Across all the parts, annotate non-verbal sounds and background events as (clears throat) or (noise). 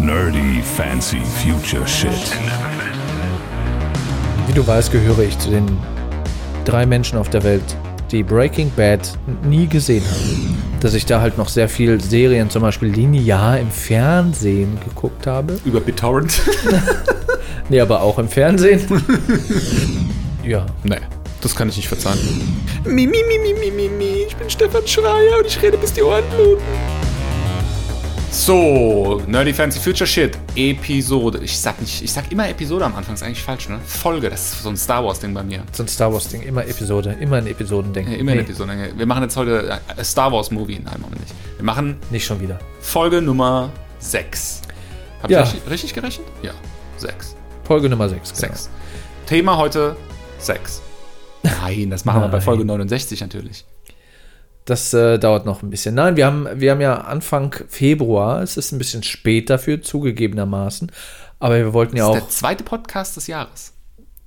Nerdy Fancy Future Shit. Wie du weißt, gehöre ich zu den drei Menschen auf der Welt, die Breaking Bad nie gesehen haben. Dass ich da halt noch sehr viel Serien, zum Beispiel linear im Fernsehen geguckt habe. Über BitTorrent? (laughs) Nee, aber auch im Fernsehen. (laughs) ja. nee, das kann ich nicht verzeihen. Mi, mi, mi, mi, mi, mi, mi. Ich bin Stefan Schreier und ich rede bis die Ohren bluten. So, Nerdy Fancy Future Shit, Episode. Ich sag nicht, ich sag immer Episode am Anfang, ist eigentlich falsch, ne? Folge, das ist so ein Star Wars Ding bei mir. So ein Star Wars-Ding, immer Episode, immer ein Episodending. Ja, immer Nee, Episode. Wir machen jetzt heute ein Star Wars Movie. Nein, machen wir nicht. Wir machen Nicht schon wieder. Folge Nummer 6. Hab Ja. ich richtig, richtig gerechnet? Ja, 6. Folge Nummer 6. 6. Thema heute 6. Nein, das machen wir bei Nein. Folge 69 natürlich. Das äh, dauert noch ein bisschen. Nein, wir haben, wir haben ja Anfang Februar. Es ist ein bisschen spät dafür, zugegebenermaßen. Aber wir wollten ja Das auch. ist der zweite Podcast des Jahres.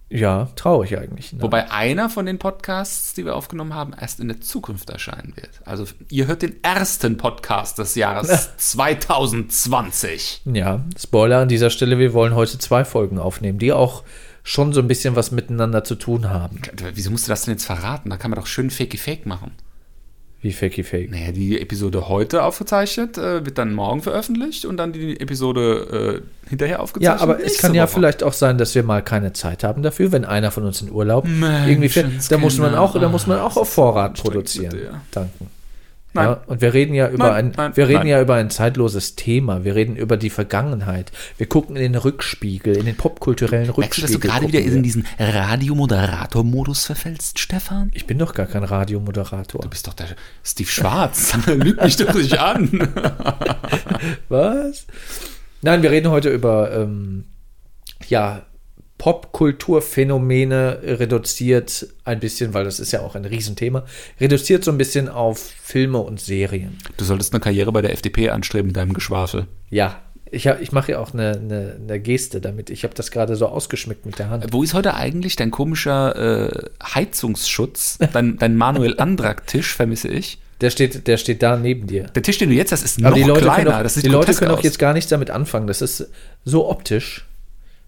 Ja, traurig eigentlich. Ne? Wobei einer von den Podcasts, die wir aufgenommen haben, erst in der Zukunft erscheinen wird. Also ihr hört den ersten Podcast des Jahres (laughs) 2020. Ja, Spoiler an dieser Stelle, wir wollen heute zwei Folgen aufnehmen, die auch schon so ein bisschen was miteinander zu tun haben. Wieso musst du das denn jetzt verraten? Da kann man doch schön Fakey Fake machen. Wie Fakey Fake. Naja, die Episode heute aufgezeichnet, äh, wird dann morgen veröffentlicht und dann die Episode äh, hinterher aufgezeichnet. Ja, aber es kann ja Woche. vielleicht auch sein, dass wir mal keine Zeit haben dafür, wenn einer von uns in Urlaub irgendwie fährt. Da muss man auch, da muss man auch auf Vorrat produzieren. Danken. Nein. Ja, und wir reden ja über Nein, ein, nein, wir reden nein. ja über ein zeitloses Thema. Wir reden über die Vergangenheit. Wir gucken in den Rückspiegel, in den popkulturellen Merkst du, Rückspiegel. dass du gerade wieder in diesen Radiomoderator-Modus verfällst, Stefan? Ich bin doch gar kein Radiomoderator. Du bist doch der Steve Schwarz. (laughs) (laughs) Lüg mich doch nicht an. Was? Nein, wir reden heute über ähm, ja, Popkulturphänomene reduziert ein bisschen, weil das ist ja auch ein Riesenthema, reduziert so ein bisschen auf Filme und Serien. Du solltest eine Karriere bei der FDP anstreben mit deinem Geschwafel. Ja, ich, hab- ich mache ja auch eine, eine, eine Geste damit. Ich habe das gerade so ausgeschmückt mit der Hand. Wo ist heute eigentlich dein komischer äh, Heizungsschutz? Dein, (laughs) dein Manuel Andrak-Tisch vermisse ich. Der steht, der steht da neben dir. Der Tisch, den du jetzt hast, ist Aber noch die Leute kleiner. können auch, die Leute können auch jetzt gar nichts damit anfangen. Das ist so optisch.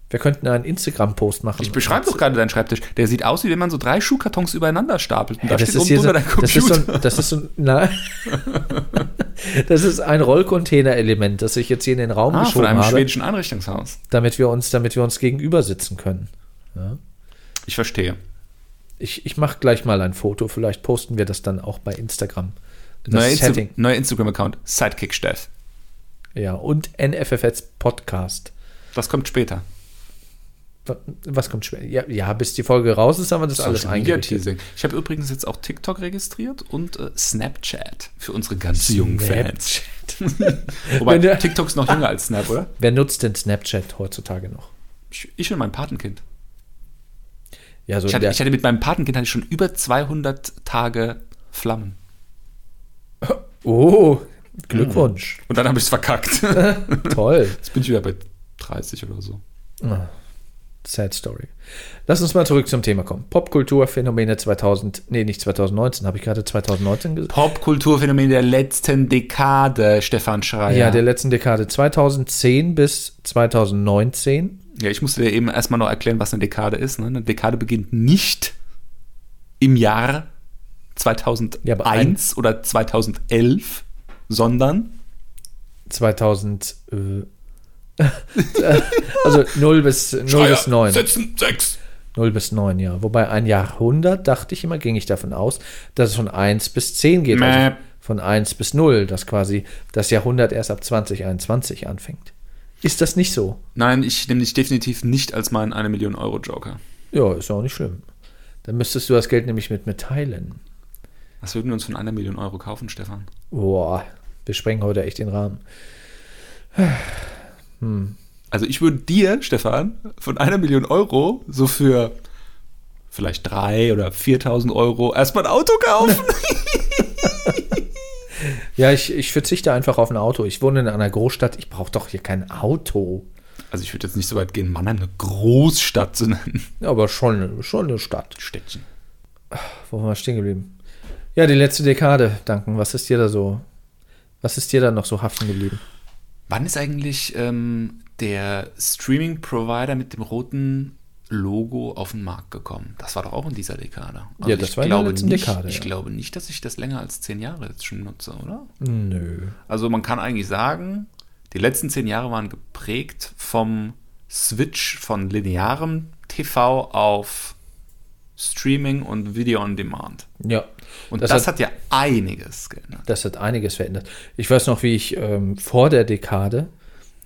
Wir könnten einen Instagram-Post machen. Ich beschreibe doch gerade deinen Schreibtisch. Der sieht aus, wie wenn man so drei Schuhkartons übereinander stapelt. Und Ja, da das ist so, das ist so, ein- das ist so, ein- nein. (laughs) das ist ein Rollcontainer-Element, das ich jetzt hier in den Raum ah, von geschoben einem habe, schwedischen Einrichtungshaus. damit wir uns, damit wir uns gegenüber sitzen können. Ich verstehe. Ich, ich mache gleich mal ein Foto, vielleicht posten wir das dann auch bei Instagram. Neuer, Insta neuer Instagram-Account. Sidekick Steff. Ja, und NFFS Podcast. Das kommt später. Wa- Was kommt später? Ja, ja, bis die Folge raus ist, haben wir das alles Social Media eingerichtet. Ich habe übrigens jetzt auch TikTok registriert und äh, Snapchat für unsere ganz jungen Fans. (laughs) Wobei der- TikTok ist noch jünger als Snap, oder? Wer nutzt denn Snapchat heutzutage noch? Ich, ich und mein Patenkind. Ja, so Ich hatte, ich hatte mit meinem Patenkind hatte ich schon über 200 Tage Flammen. (laughs) oh, Glückwunsch. Und dann habe ich es verkackt. (laughs) Toll. Jetzt bin ich wieder bei 30 oder so. Sad Story. Lass uns mal zurück zum Thema kommen. Popkulturphänomene 2000, nee, nicht 2019, habe ich gerade 2019 gesagt? Popkulturphänomen der letzten Dekade, Stefan Schreier. Ja, der letzten Dekade. 2010 bis 2019. Ja, ich musste dir eben erstmal noch erklären, was eine Dekade ist. Ne? Eine Dekade beginnt nicht im Jahr 2001 Ja, ein- oder 2011, sondern 2000, äh, (laughs) also 0 bis, 0 bis 9. Sitzen, sechs. 0 bis 9, ja. Wobei ein Jahrhundert, dachte ich immer, ging ich davon aus, dass es von 1 bis 10 geht. Also Mäh. von 1 bis 0, dass quasi das Jahrhundert erst ab 2021 anfängt. Ist das nicht so? Nein, ich nehme dich definitiv nicht als meinen 1 Million Euro Joker. Ja, ist auch nicht schlimm. Dann müsstest du das Geld nämlich mit mir teilen. Was würden wir uns von einer Million Euro kaufen, Stefan? Boah, wir sprengen heute echt den Rahmen. Also ich würde dir, Stefan, von einer Million Euro so für vielleicht drei oder 4.000 Euro erstmal ein Auto kaufen. (laughs) (laughs) Ja, ich, ich verzichte einfach auf ein Auto. Ich wohne in einer Großstadt. Ich brauche doch hier kein Auto. Also ich würde jetzt nicht so weit gehen, Mannheim eine Großstadt zu nennen. Ja, aber schon, schon eine Stadt. Städtchen. Wo waren wir stehen geblieben? Ja, die letzte Dekade, Danken. Was ist dir da so? Was ist dir da noch so haften geblieben? Wann ist eigentlich ähm, der Streaming-Provider mit dem roten Logo auf den Markt gekommen? Das war doch auch in dieser Dekade. Also Ja, das ich war in der glaube letzten nicht, Dekade, Ich ja. glaube nicht, dass ich das länger als zehn Jahre jetzt schon nutze, oder? Nö. Also man kann eigentlich sagen, die letzten zehn Jahre waren geprägt vom Switch von linearem TV auf Streaming und Video on Demand. Ja. Und Das das, hat- hat, ja einiges geändert. Das hat einiges verändert. Ich weiß noch, wie ich ähm, vor der Dekade,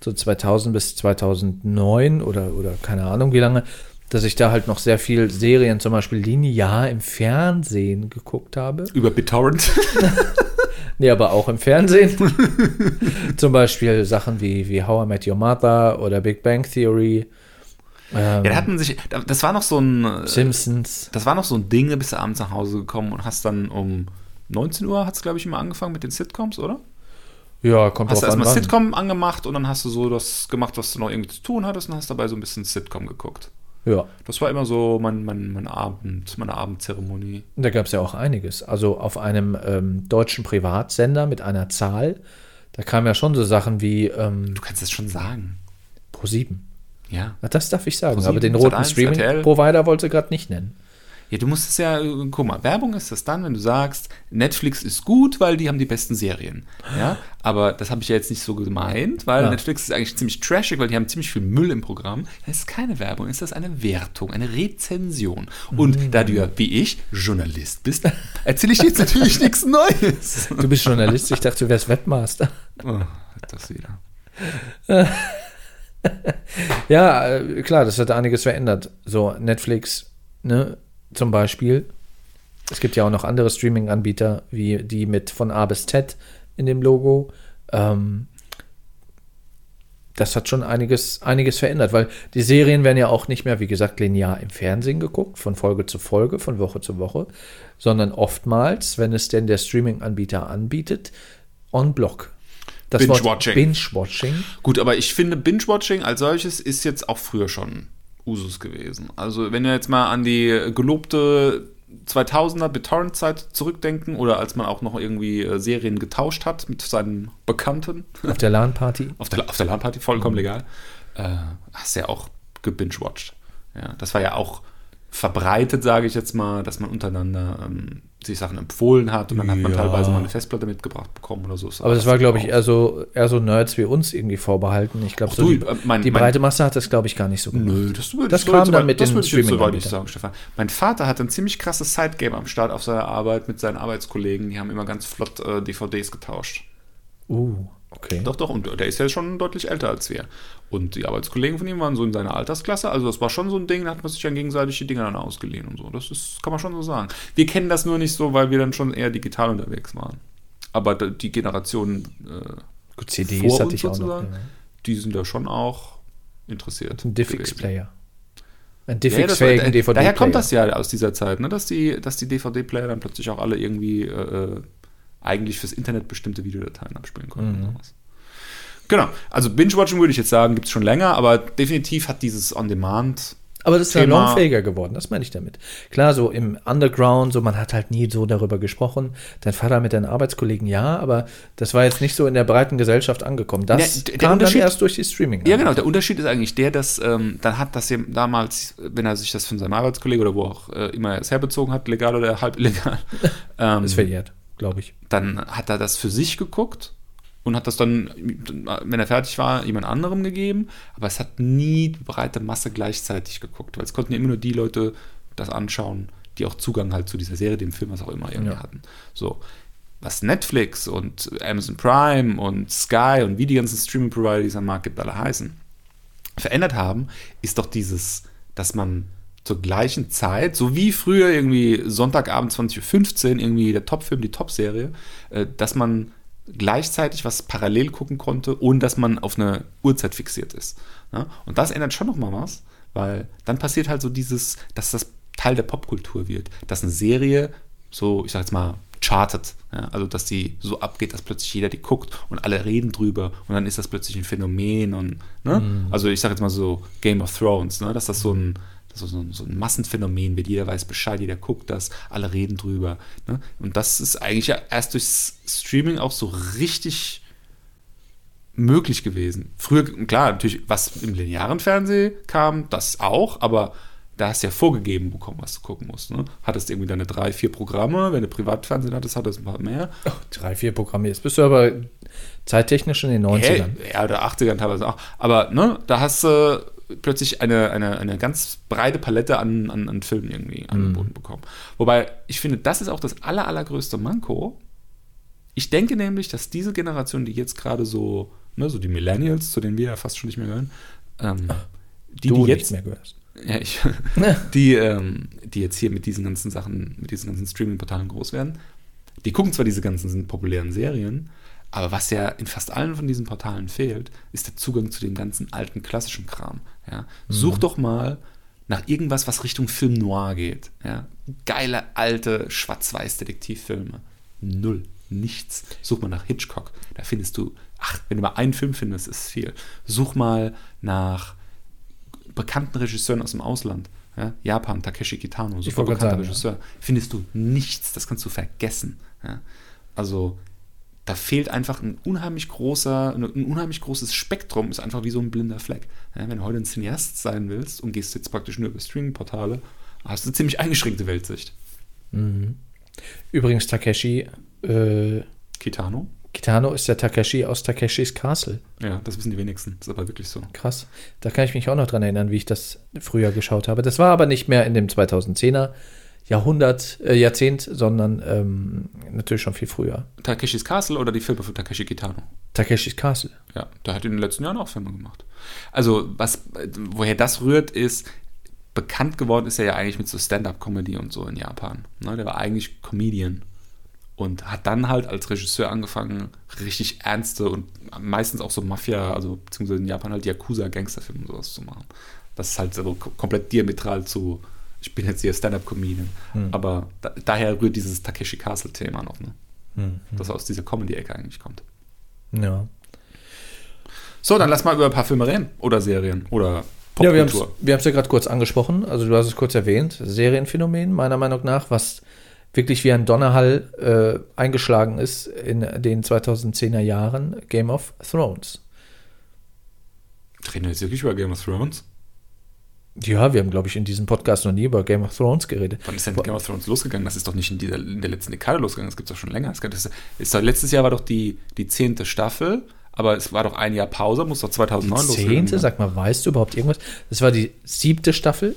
so 2000 bis 2009 oder, oder keine Ahnung wie lange, dass ich da halt noch sehr viel Serien, zum Beispiel linear im Fernsehen geguckt habe. Über BitTorrent. (laughs) Nee, aber auch im Fernsehen. (laughs) zum Beispiel Sachen wie, wie How I Met Your Mother oder Big Bang Theory, ähm, ja, da hat man sich, das war noch so ein, Simpsons. das war noch so ein Ding, da bist du abends nach Hause gekommen und hast dann um 19 Uhr, hat es glaube ich immer angefangen mit den Sitcoms, oder? Ja, kommt Hast du drauf an. erstmal. Sitcom angemacht und dann hast du so das gemacht, was du noch irgendwie zu tun hattest und hast dabei so ein bisschen Sitcom geguckt. Ja, Das war immer so mein, mein, mein Abend, meine Abendzeremonie. da gab es ja auch einiges. Also auf einem ähm, deutschen Privatsender mit einer Zahl, da kamen ja schon so Sachen wie ähm, Du kannst es schon sagen. Pro7. Ja. Na, Das darf ich sagen, Pro7, aber den roten Sat.1, RTL. Streaming-Provider wollte gerade nicht nennen. Ja, du musst es ja, guck mal, Werbung ist das dann, wenn du sagst, Netflix ist gut, weil die haben die besten Serien. Ja, aber das habe ich ja jetzt nicht so gemeint, weil Ja. Netflix ist eigentlich ziemlich trashig, weil die haben ziemlich viel Müll im Programm. Das ist keine Werbung, ist das eine Wertung, eine Rezension. Und Mhm. da du ja, wie ich, Journalist bist, erzähle ich dir jetzt natürlich (laughs) nichts Neues. Du bist Journalist, ich dachte, du wärst Webmaster. Oh, das wieder. (laughs) (laughs) Ja, äh, klar, das hat einiges verändert. So, Netflix, ne, zum Beispiel. Es gibt ja auch noch andere Streaming-Anbieter, wie die mit von A bis Z in dem Logo. Ähm, das hat schon einiges, einiges verändert, weil die Serien werden ja auch nicht mehr, wie gesagt, linear im Fernsehen geguckt, von Folge zu Folge, von Woche zu Woche, sondern oftmals, wenn es denn der Streaming-Anbieter anbietet, on Block. Das Binge-Watching. Binge-Watching. Gut, aber ich finde, Binge-Watching als solches ist jetzt auch früher schon Usus gewesen. Also, wenn wir jetzt mal an die gelobte 2000er BitTorrent-Zeit zurückdenken oder als man auch noch irgendwie äh, Serien getauscht hat mit seinen Bekannten Auf der LAN-Party. auf der, auf der LAN-Party, vollkommen legal, äh, hast du ja auch gebingewatcht. Ja, das war ja auch verbreitet, sage ich jetzt mal, dass man untereinander ähm, sich Sachen empfohlen hat und dann hat man Ja. teilweise mal eine Festplatte mitgebracht bekommen oder so. Aber das war, glaube ich, eher so, eher so Nerds wie uns irgendwie vorbehalten. Ich glaube, so die, äh, mein- die mein- breite Masse hat das, glaube ich, gar nicht so gemacht. Nö, das, würde Das ich so kam dann mit das den würde ich sagen, Stefan. Mein Vater hat ein ziemlich krasses Sidegame am Start auf seiner Arbeit mit seinen Arbeitskollegen. Die haben immer ganz flott äh, DVDs getauscht. Uh, okay. Doch, doch, und der ist ja schon deutlich älter als wir. Und die Arbeitskollegen von ihm waren so in seiner Altersklasse. Also das war schon so ein Ding, da hat man sich dann gegenseitig die Dinge dann ausgeliehen und so. Das ist, kann man schon so sagen. Wir kennen das nur nicht so, weil wir dann schon eher digital unterwegs waren. Aber die Generation, äh, Gut, CDs vor hatte ich auch noch. Ja. die sind da schon auch interessiert. Ein. Diffix-Player. Ein Ja, Diffix-fähigen da, DVD-Player. daher kommt das ja aus dieser Zeit, ne? dass die, dass die DVD-Player dann plötzlich auch alle irgendwie äh, äh, eigentlich fürs Internet bestimmte Videodateien abspielen konnten. Mhm. Und sowas. Genau, also Binge-Watching würde ich jetzt sagen, gibt es schon länger, aber definitiv hat dieses On-Demand Aber das ist ja longfähiger geworden, das meine ich damit. Klar, so im Underground, so man hat halt nie so darüber gesprochen. Dein Vater mit deinen Arbeitskollegen, ja, aber das war jetzt nicht so in der breiten Gesellschaft angekommen. Das Ja, d- der kam dann Unterschied- erst durch die streaming Ja, genau. Der Unterschied ist eigentlich der, dass ähm, dann hat das damals, wenn er sich das von seinem Arbeitskollegen oder wo auch äh, immer er es herbezogen hat, legal oder halb illegal, (laughs) ähm, Ist verjährt, glaube ich. dann hat er das für sich geguckt und hat das dann, wenn er fertig war, jemand anderem gegeben. Aber es hat nie die breite Masse gleichzeitig geguckt, weil es konnten ja immer nur die Leute das anschauen, die auch Zugang halt zu dieser Serie, dem Film, was auch immer irgendwie Ja. hatten. So. Was Netflix und Amazon Prime und Sky und wie die ganzen Streaming-Provider, die es am Markt gibt, alle heißen, verändert haben, ist doch dieses, dass man zur gleichen Zeit, so wie früher irgendwie Sonntagabend 20.15 Uhr, irgendwie der Topfilm, die Topserie, äh, dass man gleichzeitig was parallel gucken konnte, ohne dass man auf eine Uhrzeit fixiert ist. Ja? Und das ändert schon nochmal was, weil dann passiert halt so dieses, dass das Teil der Popkultur wird, dass eine Serie so, ich sag jetzt mal, chartet. Ja? Also, dass die so abgeht, dass plötzlich jeder die guckt und alle reden drüber und dann ist das plötzlich ein Phänomen und, ne? Also, ich sag jetzt mal so Game of Thrones, ne? dass das so ein, das ist so ein, so ein Massenphänomen wird. Jeder weiß Bescheid, jeder guckt das, alle reden drüber. Ne? Und das ist eigentlich ja erst durchs Streaming auch so richtig möglich gewesen. Früher, klar, natürlich, was im linearen Fernsehen kam, das auch, aber da hast du ja vorgegeben bekommen, was du gucken musst. Ne? Hattest irgendwie deine drei, vier Programme, wenn du Privatfernsehen hattest, hattest du ein paar mehr. Oh, drei, vier Programme. Jetzt bist du aber zeittechnisch in den 90ern. Hey, ja, oder 80ern teilweise auch. Aber ne, da hast du plötzlich eine, eine, eine ganz breite Palette an, an, an Filmen irgendwie angeboten bekommen. Wobei, ich finde, das ist auch das aller, allergrößte Manko. Ich denke nämlich, dass diese Generation, die jetzt gerade so, ne, so die Millennials, zu denen wir ja fast schon nicht mehr gehören, ähm, die, du die jetzt mehr gehörst. ja, ich, (laughs) die, ähm, die jetzt hier mit diesen ganzen Sachen, mit diesen ganzen Streaming-Portalen groß werden, die gucken zwar diese ganzen populären Serien, aber was ja in fast allen von diesen Portalen fehlt, ist der Zugang zu dem ganzen alten klassischen Kram. Ja? Such doch mal nach irgendwas, was Richtung Film Noir geht. Ja? Geile alte Schwarz-Weiß-Detektivfilme. Null. Nichts. Such mal nach Hitchcock. Da findest du, ach, wenn du mal einen Film findest, ist es viel. Such mal nach bekannten Regisseuren aus dem Ausland. Ja? Japan, Takeshi Kitano, super bekannter Regisseur. Findest du nichts. Das kannst du vergessen. Ja? Also da fehlt einfach ein unheimlich großer, ein unheimlich großes Spektrum, ist einfach wie so ein blinder Fleck. Ja, wenn du heute ein Cineast sein willst und gehst jetzt praktisch nur über Streaming-Portale, hast du eine ziemlich eingeschränkte Weltsicht. Übrigens, Takeshi äh, Kitano? Kitano ist der Takeshi aus Takeshis Castle. Ja, das wissen die wenigsten. Das ist aber wirklich so. Krass. Da kann ich mich auch noch dran erinnern, wie ich das früher geschaut habe. Das war aber nicht mehr in dem 2010er Jahrhundert, äh, Jahrzehnt, sondern ähm, natürlich schon viel früher. Takeshis Castle oder die Filme von Takeshi Kitano? Takeshis Castle. Ja, der hat in den letzten Jahren auch Filme gemacht. Also, was, woher das rührt, ist, bekannt geworden ist er ja eigentlich mit so Stand-Up-Comedy und so in Japan. Ne, der war eigentlich Comedian und hat dann halt als Regisseur angefangen, richtig ernste und meistens auch so Mafia, also beziehungsweise in Japan halt Yakuza-Gangsterfilme und sowas zu machen. Das ist halt so ko- komplett diametral zu, ich bin jetzt hier Stand-Up-Comedian. Aber da, daher rührt dieses Takeshi Castle-Thema noch, ne? Das aus dieser Comedy-Ecke eigentlich kommt. Ja. So, dann lass mal über ein paar Filme reden. Oder Serien. Oder Ja, wir haben es Popkultur. ja gerade kurz angesprochen, also du hast es kurz erwähnt, Serienphänomen meiner Meinung nach, was wirklich wie ein Donnerhall äh, eingeschlagen ist in den 2010er Jahren, Game of Thrones. Reden wir jetzt wirklich über Game of Thrones? Ja, wir haben, glaube ich, in diesem Podcast noch nie über Game of Thrones geredet. Wann ist denn Game of Thrones losgegangen? Das ist doch nicht in, dieser, in der letzten Dekade losgegangen, das gibt es doch schon länger. Das ist, ist doch, letztes Jahr war doch die, die zehnte Staffel, aber es war doch ein Jahr Pause, muss doch 2009 losgegangen Zehnte, sein. sag mal, weißt du überhaupt irgendwas? Das war die siebte Staffel.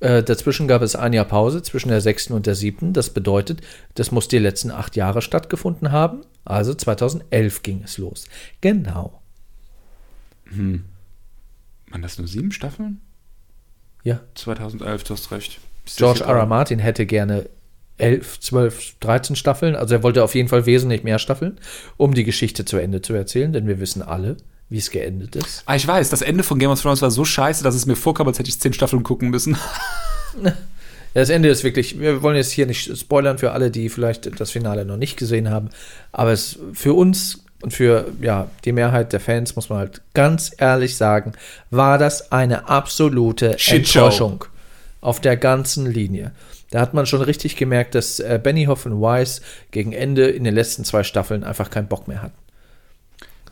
Äh, dazwischen gab es ein Jahr Pause zwischen der sechsten und der siebten. Das bedeutet, das muss die letzten acht Jahre stattgefunden haben. Also 2011 ging es los. Genau. Waren das nur sieben Staffeln? Ja. 2011, du hast recht. Ist George R. R. Martin hätte gerne 11, 12, 13 Staffeln. Also er wollte auf jeden Fall wesentlich mehr Staffeln, um die Geschichte zu Ende zu erzählen, denn wir wissen alle, wie es geendet ist. Ah, ich weiß, das Ende von Game of Thrones war so scheiße, dass es mir vorkam, als hätte ich zehn Staffeln gucken müssen. (laughs) Das Ende ist wirklich, wir wollen jetzt hier nicht spoilern für alle, die vielleicht das Finale noch nicht gesehen haben, aber es für uns und für ja, die Mehrheit der Fans, muss man halt ganz ehrlich sagen, war das eine absolute Shitshow. Enttäuschung auf der ganzen Linie. Da hat man schon richtig gemerkt, dass äh, Benioff und Weiss gegen Ende in den letzten zwei Staffeln einfach keinen Bock mehr hatten.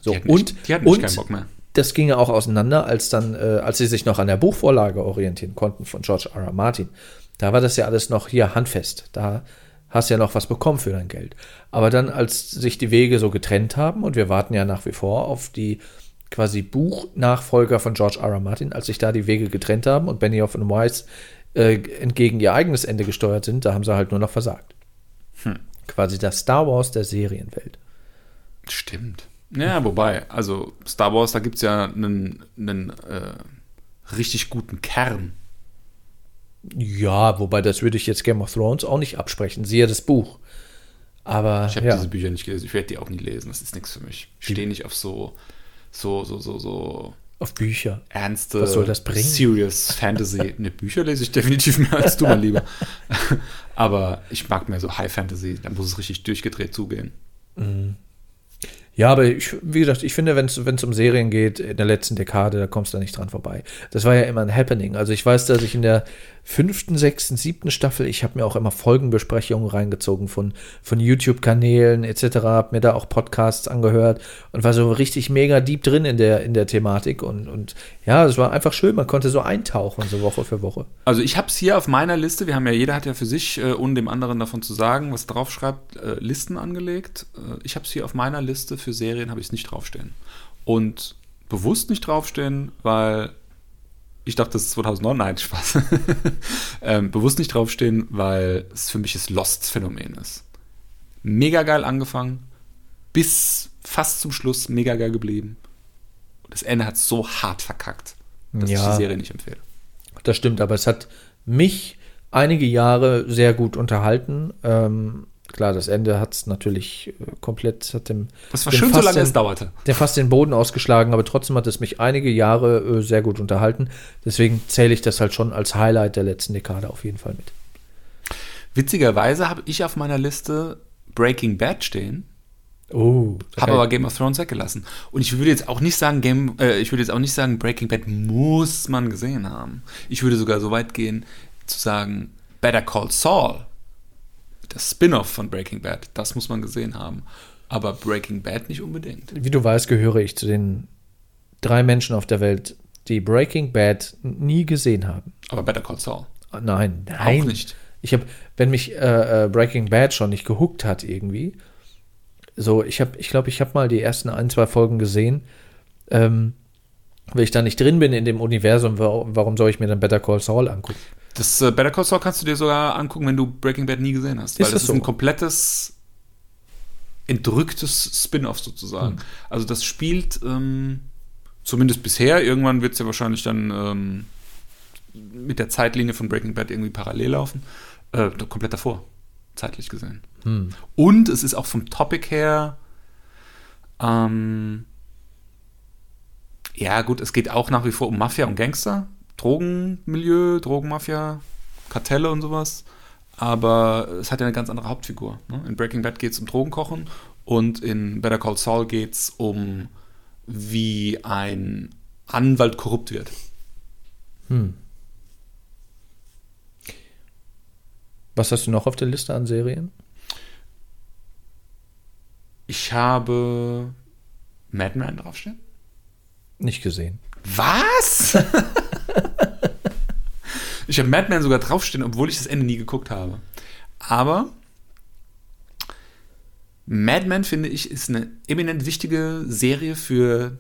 So, Die hatten und, nicht- die hatten und keinen Bock mehr. das ginge auch auseinander, als dann, äh, als sie sich noch an der Buchvorlage orientieren konnten von George R. R. Martin. Da war das ja alles noch hier handfest. Da hast ja noch was bekommen für dein Geld. Aber dann, als sich die Wege so getrennt haben, und wir warten ja nach wie vor auf die quasi Buchnachfolger von George R. R. Martin, als sich da die Wege getrennt haben und Benioff und Weiss äh, entgegen ihr eigenes Ende gesteuert sind, da haben sie halt nur noch versagt. Quasi das Star Wars der Serienwelt. Stimmt. Ja, wobei, also Star Wars, da gibt es ja einen, einen äh, richtig guten Kern. Ja, wobei das würde ich jetzt Game of Thrones auch nicht absprechen. Siehe das Buch. Aber Ich habe ja, diese Bücher nicht gelesen, ich werde die auch nie lesen, das ist nichts für mich. Ich stehe nicht auf so, so, so, so, so auf Bücher. ernste, Was soll das bringen? serious Fantasy. (laughs) Ne, Bücher lese ich definitiv mehr als du, mein Lieber. (laughs) Aber ich mag mehr so High Fantasy, da muss es richtig durchgedreht zugehen. Ja, aber ich, wie gesagt, ich finde, wenn es um Serien geht, in der letzten Dekade, da kommst du da nicht dran vorbei. Das war ja immer ein Happening. Also ich weiß, dass ich in der fünften, sechsten, siebten Staffel. Ich habe mir auch immer Folgenbesprechungen reingezogen von, von YouTube-Kanälen etc. Habe mir da auch Podcasts angehört und war so richtig mega deep drin in der, in der Thematik. Und, und ja, es war einfach schön. Man konnte so eintauchen, so Woche für Woche. Also ich habe es hier auf meiner Liste, wir haben ja, jeder hat ja für sich, äh, ohne dem anderen davon zu sagen, was draufschreibt, äh, Listen angelegt. Äh, ich habe es hier auf meiner Liste für Serien, habe ich es nicht draufstehen. Und bewusst nicht draufstehen, weil ich dachte, das ist 2009, nein, Spaß. (laughs) ähm, bewusst nicht draufstehen, weil es für mich das Lost-Phänomen ist. Mega geil angefangen, bis fast zum Schluss mega geil geblieben. Das Ende hat so hart verkackt, dass Ja. ich die Serie nicht empfehle. Das stimmt, aber es hat mich einige Jahre sehr gut unterhalten. Ähm, klar, das Ende hat es natürlich äh, komplett, hat dem, Das war dem schön, fast solange den, es dauerte. der fast den Boden ausgeschlagen, aber trotzdem hat es mich einige Jahre äh, sehr gut unterhalten. Deswegen zähle ich das halt schon als Highlight der letzten Dekade auf jeden Fall mit. Witzigerweise habe ich auf meiner Liste Breaking Bad stehen, Oh, habe aber Game of Thrones weggelassen. Und ich würde jetzt auch nicht sagen, Game, äh, ich würde jetzt auch nicht sagen, Breaking Bad muss man gesehen haben. Ich würde sogar so weit gehen, zu sagen, Better Call Saul, das Spin-off von Breaking Bad, das muss man gesehen haben. Aber Breaking Bad nicht unbedingt. Wie du weißt, gehöre ich zu den drei Menschen auf der Welt, die Breaking Bad nie gesehen haben. Aber Better Call Saul. Nein, nein. Auch nicht. Ich habe, wenn mich äh, äh, Breaking Bad schon nicht gehuckt hat irgendwie, so, ich habe, ich glaube, ich habe mal die ersten ein, zwei Folgen gesehen. Ähm, wenn ich da nicht drin bin in dem Universum, wa- warum soll ich mir dann Better Call Saul angucken? Das äh, Better Call Saul kannst du dir sogar angucken, wenn du Breaking Bad nie gesehen hast. Ist weil das ist so? ein komplettes entrücktes Spin-off sozusagen. Hm. Also das spielt ähm, zumindest bisher, irgendwann wird es ja wahrscheinlich dann ähm, mit der Zeitlinie von Breaking Bad irgendwie parallel laufen, äh, komplett davor, zeitlich gesehen. Hm. Und es ist auch vom Topic her ähm, ja gut, es geht auch nach wie vor um Mafia und Gangster, Drogenmilieu, Drogenmafia, Kartelle und sowas. Aber es hat ja eine ganz andere Hauptfigur. Ne? In Breaking Bad geht es um Drogenkochen und in Better Call Saul geht es um, wie ein Anwalt korrupt wird. Hm. Was hast du noch auf der Liste an Serien? Ich habe Madman draufstehen. Nicht gesehen. Was? (laughs) ich habe Madman sogar draufstehen, obwohl ich das Ende nie geguckt habe. Aber Madman, finde ich, ist eine eminent wichtige Serie für,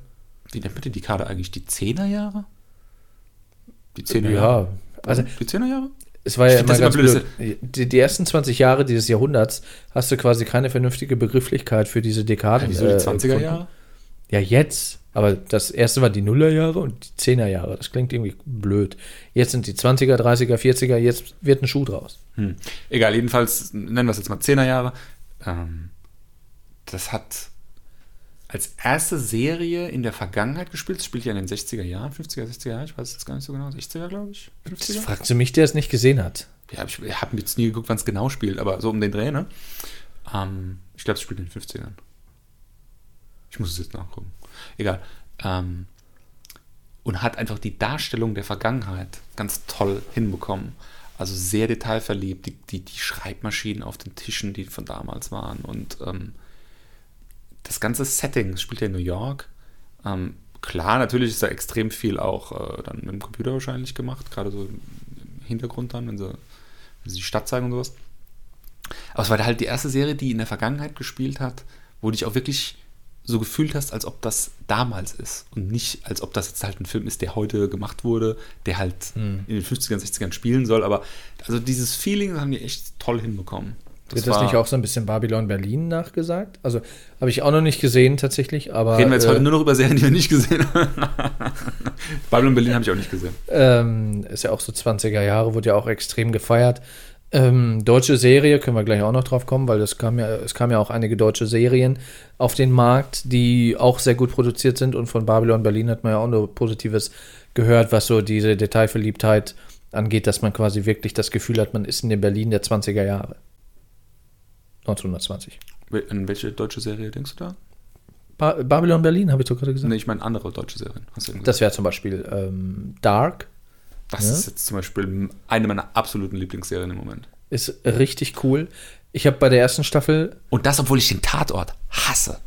wie nennt man die Dekade eigentlich? Die 10er Jahre? Die 10er Jahre? Ja, also Die 10er Jahre? es war ja immer ganz immer blöd. Die, die ersten 20 Jahre dieses Jahrhunderts hast du quasi keine vernünftige Begrifflichkeit für diese Dekaden. Wieso die äh, 20er gefunden. Jahre? Ja, jetzt. Aber das erste war die Nullerjahre und die Zehnerjahre. Das klingt irgendwie blöd. Jetzt sind die 20er, 30er, 40er, jetzt wird ein Schuh draus. Hm. Egal, jedenfalls nennen wir es jetzt mal 10er Jahre. Ähm, das hat als erste Serie in der Vergangenheit gespielt. Das spielt ja in den 60er Jahren, 50er, 60er Jahren, ich weiß jetzt gar nicht so genau, 60er, glaube ich. Das 50er? fragst du mich, der es nicht gesehen hat. Ja, ich habe jetzt nie geguckt, wann es genau spielt, aber so um den Dreh, ne? Ähm, ich glaube, es spielt in den 50ern. Ich muss es jetzt nachgucken. Egal. Ähm, und hat einfach die Darstellung der Vergangenheit ganz toll hinbekommen. Also sehr detailverliebt, die, die, die Schreibmaschinen auf den Tischen, die von damals waren. Und ähm, das ganze Setting, es spielt ja in New York. Ähm, klar, natürlich ist da extrem viel auch äh, dann mit dem Computer wahrscheinlich gemacht, gerade so im Hintergrund dann, wenn sie, wenn sie die Stadt zeigen und sowas. Aber es war halt die erste Serie, die in der Vergangenheit gespielt hat, wo dich auch wirklich so gefühlt hast, als ob das damals ist und nicht, als ob das jetzt halt ein Film ist, der heute gemacht wurde, der halt in den 50ern, 60ern spielen soll. Aber also dieses Feeling haben die echt toll hinbekommen. Wird das nicht auch so ein bisschen Babylon Berlin nachgesagt? Also habe ich auch noch nicht gesehen tatsächlich, aber Reden wir jetzt äh, heute nur noch über Serien, die wir nicht gesehen haben. Babylon Berlin habe ich auch nicht gesehen. ähm, ist ja auch so 20er Jahre, wurde ja auch extrem gefeiert. Ähm, deutsche Serie, können wir gleich auch noch drauf kommen, weil das kam ja, es kamen ja auch einige deutsche Serien auf den Markt, die auch sehr gut produziert sind und von Babylon Berlin hat man ja auch nur Positives gehört, was so diese Detailverliebtheit angeht, dass man quasi wirklich das Gefühl hat, man ist in dem Berlin der 20er Jahre. 1920. An welche deutsche Serie denkst du da? Ba Babylon Berlin, habe ich doch gerade gesagt. Nee, ich meine andere deutsche Serien. Das wäre zum Beispiel ähm, Dark, Das Ja. ist jetzt zum Beispiel eine meiner absoluten Lieblingsserien im Moment. Ist richtig cool. Ich habe bei der ersten Staffel, Und das, obwohl ich den Tatort hasse.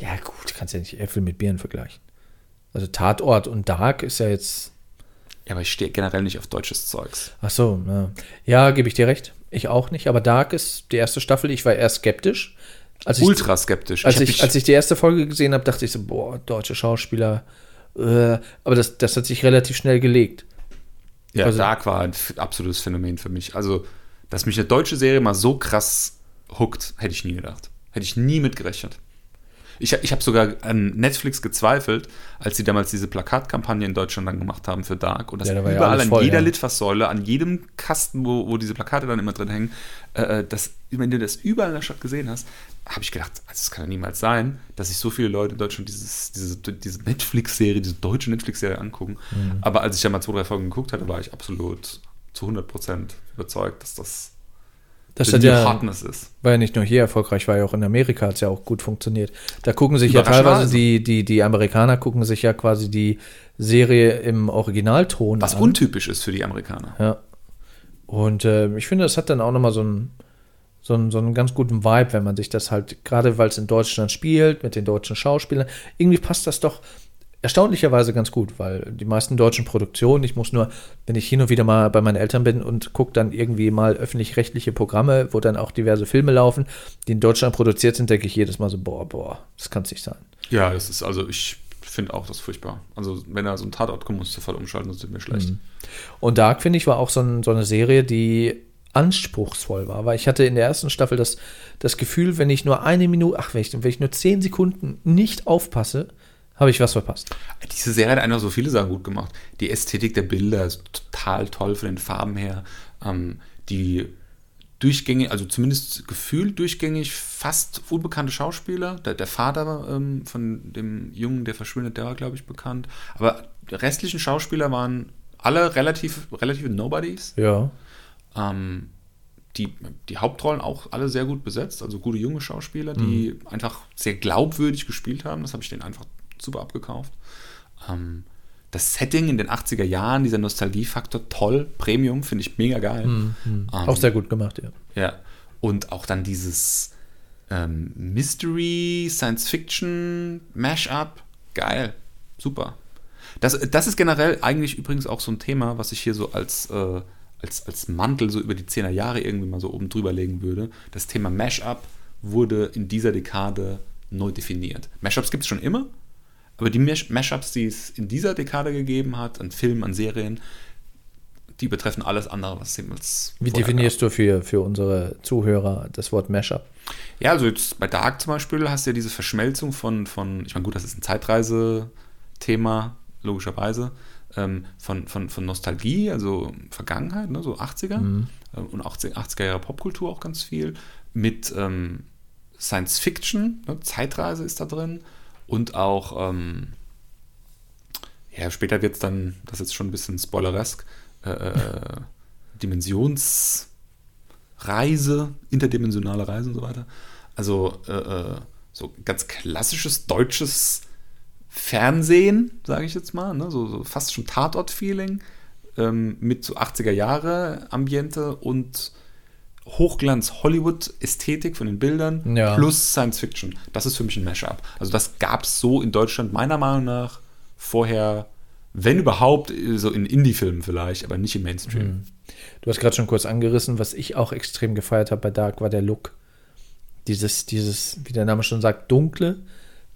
ja gut, kannst ja nicht Äpfel mit Birnen vergleichen. Also Tatort und Dark ist ja jetzt, Ja, aber ich stehe generell nicht auf deutsches Zeugs. ach so, ja, ja gebe ich dir recht. Ich auch nicht, aber Dark ist die erste Staffel. Ich war eher skeptisch. Als ich, Ultra skeptisch. als hab ich, als ich die erste Folge gesehen habe, dachte ich so, boah, deutsche Schauspieler. Äh, aber das, das hat sich relativ schnell gelegt. Ja, Also- Dark war ein absolutes Phänomen für mich. Also, dass mich eine deutsche Serie mal so krass hookt, hätte ich nie gedacht. Hätte ich nie mitgerechnet. Ich, ich habe sogar an Netflix gezweifelt, als sie damals diese Plakatkampagne in Deutschland dann gemacht haben für Dark. Und das Ja, da ja überall alles an voll, jeder ja. Litfaßsäule, an jedem Kasten, wo, wo diese Plakate dann immer drin hängen, äh, das, wenn du das überall in der Stadt gesehen hast, habe ich gedacht, also es kann ja niemals sein, dass sich so viele Leute in Deutschland dieses, diese, diese Netflix-Serie, diese deutsche Netflix-Serie angucken. Mhm. Aber als ich ja mal zwei, drei Folgen geguckt hatte, war ich absolut zu 100% überzeugt, dass das Das hat new ja, ist. war ja nicht nur hier erfolgreich, war ja auch in Amerika, hat es ja auch gut funktioniert. Da gucken sich ja teilweise die, die, die Amerikaner gucken sich ja quasi die Serie im Originalton Was an. untypisch ist für die Amerikaner. Ja. Und äh, ich finde, das hat dann auch nochmal so einen, so, einen, so einen ganz guten Vibe, wenn man sich das halt, gerade weil es in Deutschland spielt, mit den deutschen Schauspielern, irgendwie passt das doch erstaunlicherweise ganz gut, weil die meisten deutschen Produktionen, ich muss nur, wenn ich hin und wieder mal bei meinen Eltern bin und gucke dann irgendwie mal öffentlich-rechtliche Programme, wo dann auch diverse Filme laufen, die in Deutschland produziert sind, denke ich jedes Mal so, boah, boah, das kann es nicht sein. Ja, das ist, also ich finde auch das furchtbar. Also wenn da so ein Tatort kommt, muss ich sofort umschalten, sonst wird mir schlecht. Und Dark, finde ich, war auch so, ein, so eine Serie, die anspruchsvoll war, weil ich hatte in der ersten Staffel das, das Gefühl, wenn ich nur eine Minute, ach, wenn ich, wenn ich nur zehn Sekunden nicht aufpasse, habe ich was verpasst. Diese Serie hat einfach so viele Sachen gut gemacht. Die Ästhetik der Bilder ist total toll von den Farben her. Ähm, die durchgängig, also zumindest gefühlt durchgängig, fast unbekannte Schauspieler. Der, der Vater ähm, von dem Jungen, der verschwindet, der war, glaube ich, bekannt. Aber die restlichen Schauspieler waren alle relativ, relative Nobodies. Ja. Ähm, die, die Hauptrollen auch alle sehr gut besetzt, also gute junge Schauspieler, die einfach sehr glaubwürdig gespielt haben. Das habe ich denen einfach super abgekauft. Ähm, das Setting in den 80er Jahren, dieser Nostalgiefaktor, toll, Premium, finde ich mega geil. Ähm, Auch sehr gut gemacht, ja. ja. Und auch dann dieses ähm, Mystery, Science-Fiction, Mash-up, geil, super. Das, das ist generell eigentlich übrigens auch so ein Thema, was ich hier so als, äh, als, als Mantel so über die 10er Jahre irgendwie mal so oben drüber legen würde. Das Thema Mash-up wurde in dieser Dekade neu definiert. Mashups gibt es schon immer, aber die Mash- Mashups, die es in dieser Dekade gegeben hat, an Filmen, an Serien, die betreffen alles andere, was jemals Wie vorher gab. definierst du für, für unsere Zuhörer das Wort Mashup? Ja, also jetzt bei Dark zum Beispiel hast du ja diese Verschmelzung von, von ich meine, gut, das ist ein Zeitreise-Thema, logischerweise, ähm, von, von, von Nostalgie, also Vergangenheit, ne, so 80er äh, und auch 80er Jahre Popkultur auch ganz viel, mit ähm, Science Fiction, ne, Zeitreise ist da drin und auch, ähm, ja, später wird es dann, das ist jetzt schon ein bisschen spoileresk, äh, äh, Dimensionsreise, interdimensionale Reise und so weiter. Also äh, äh, so ganz klassisches deutsches Fernsehen, sage ich jetzt mal, ne? so, so fast schon Tatort-Feeling ähm, mit so 80er Jahre Ambiente und Hochglanz-Hollywood-Ästhetik von den Bildern Ja. plus Science Fiction. Das ist für mich ein Mashup. Also das gab es so in Deutschland meiner Meinung nach vorher, wenn überhaupt, so in Indie-Filmen vielleicht, aber nicht im Mainstream. Du hast gerade schon kurz angerissen, was ich auch extrem gefeiert habe bei Dark, war der Look. Dieses, dieses, wie der Name schon sagt, dunkle,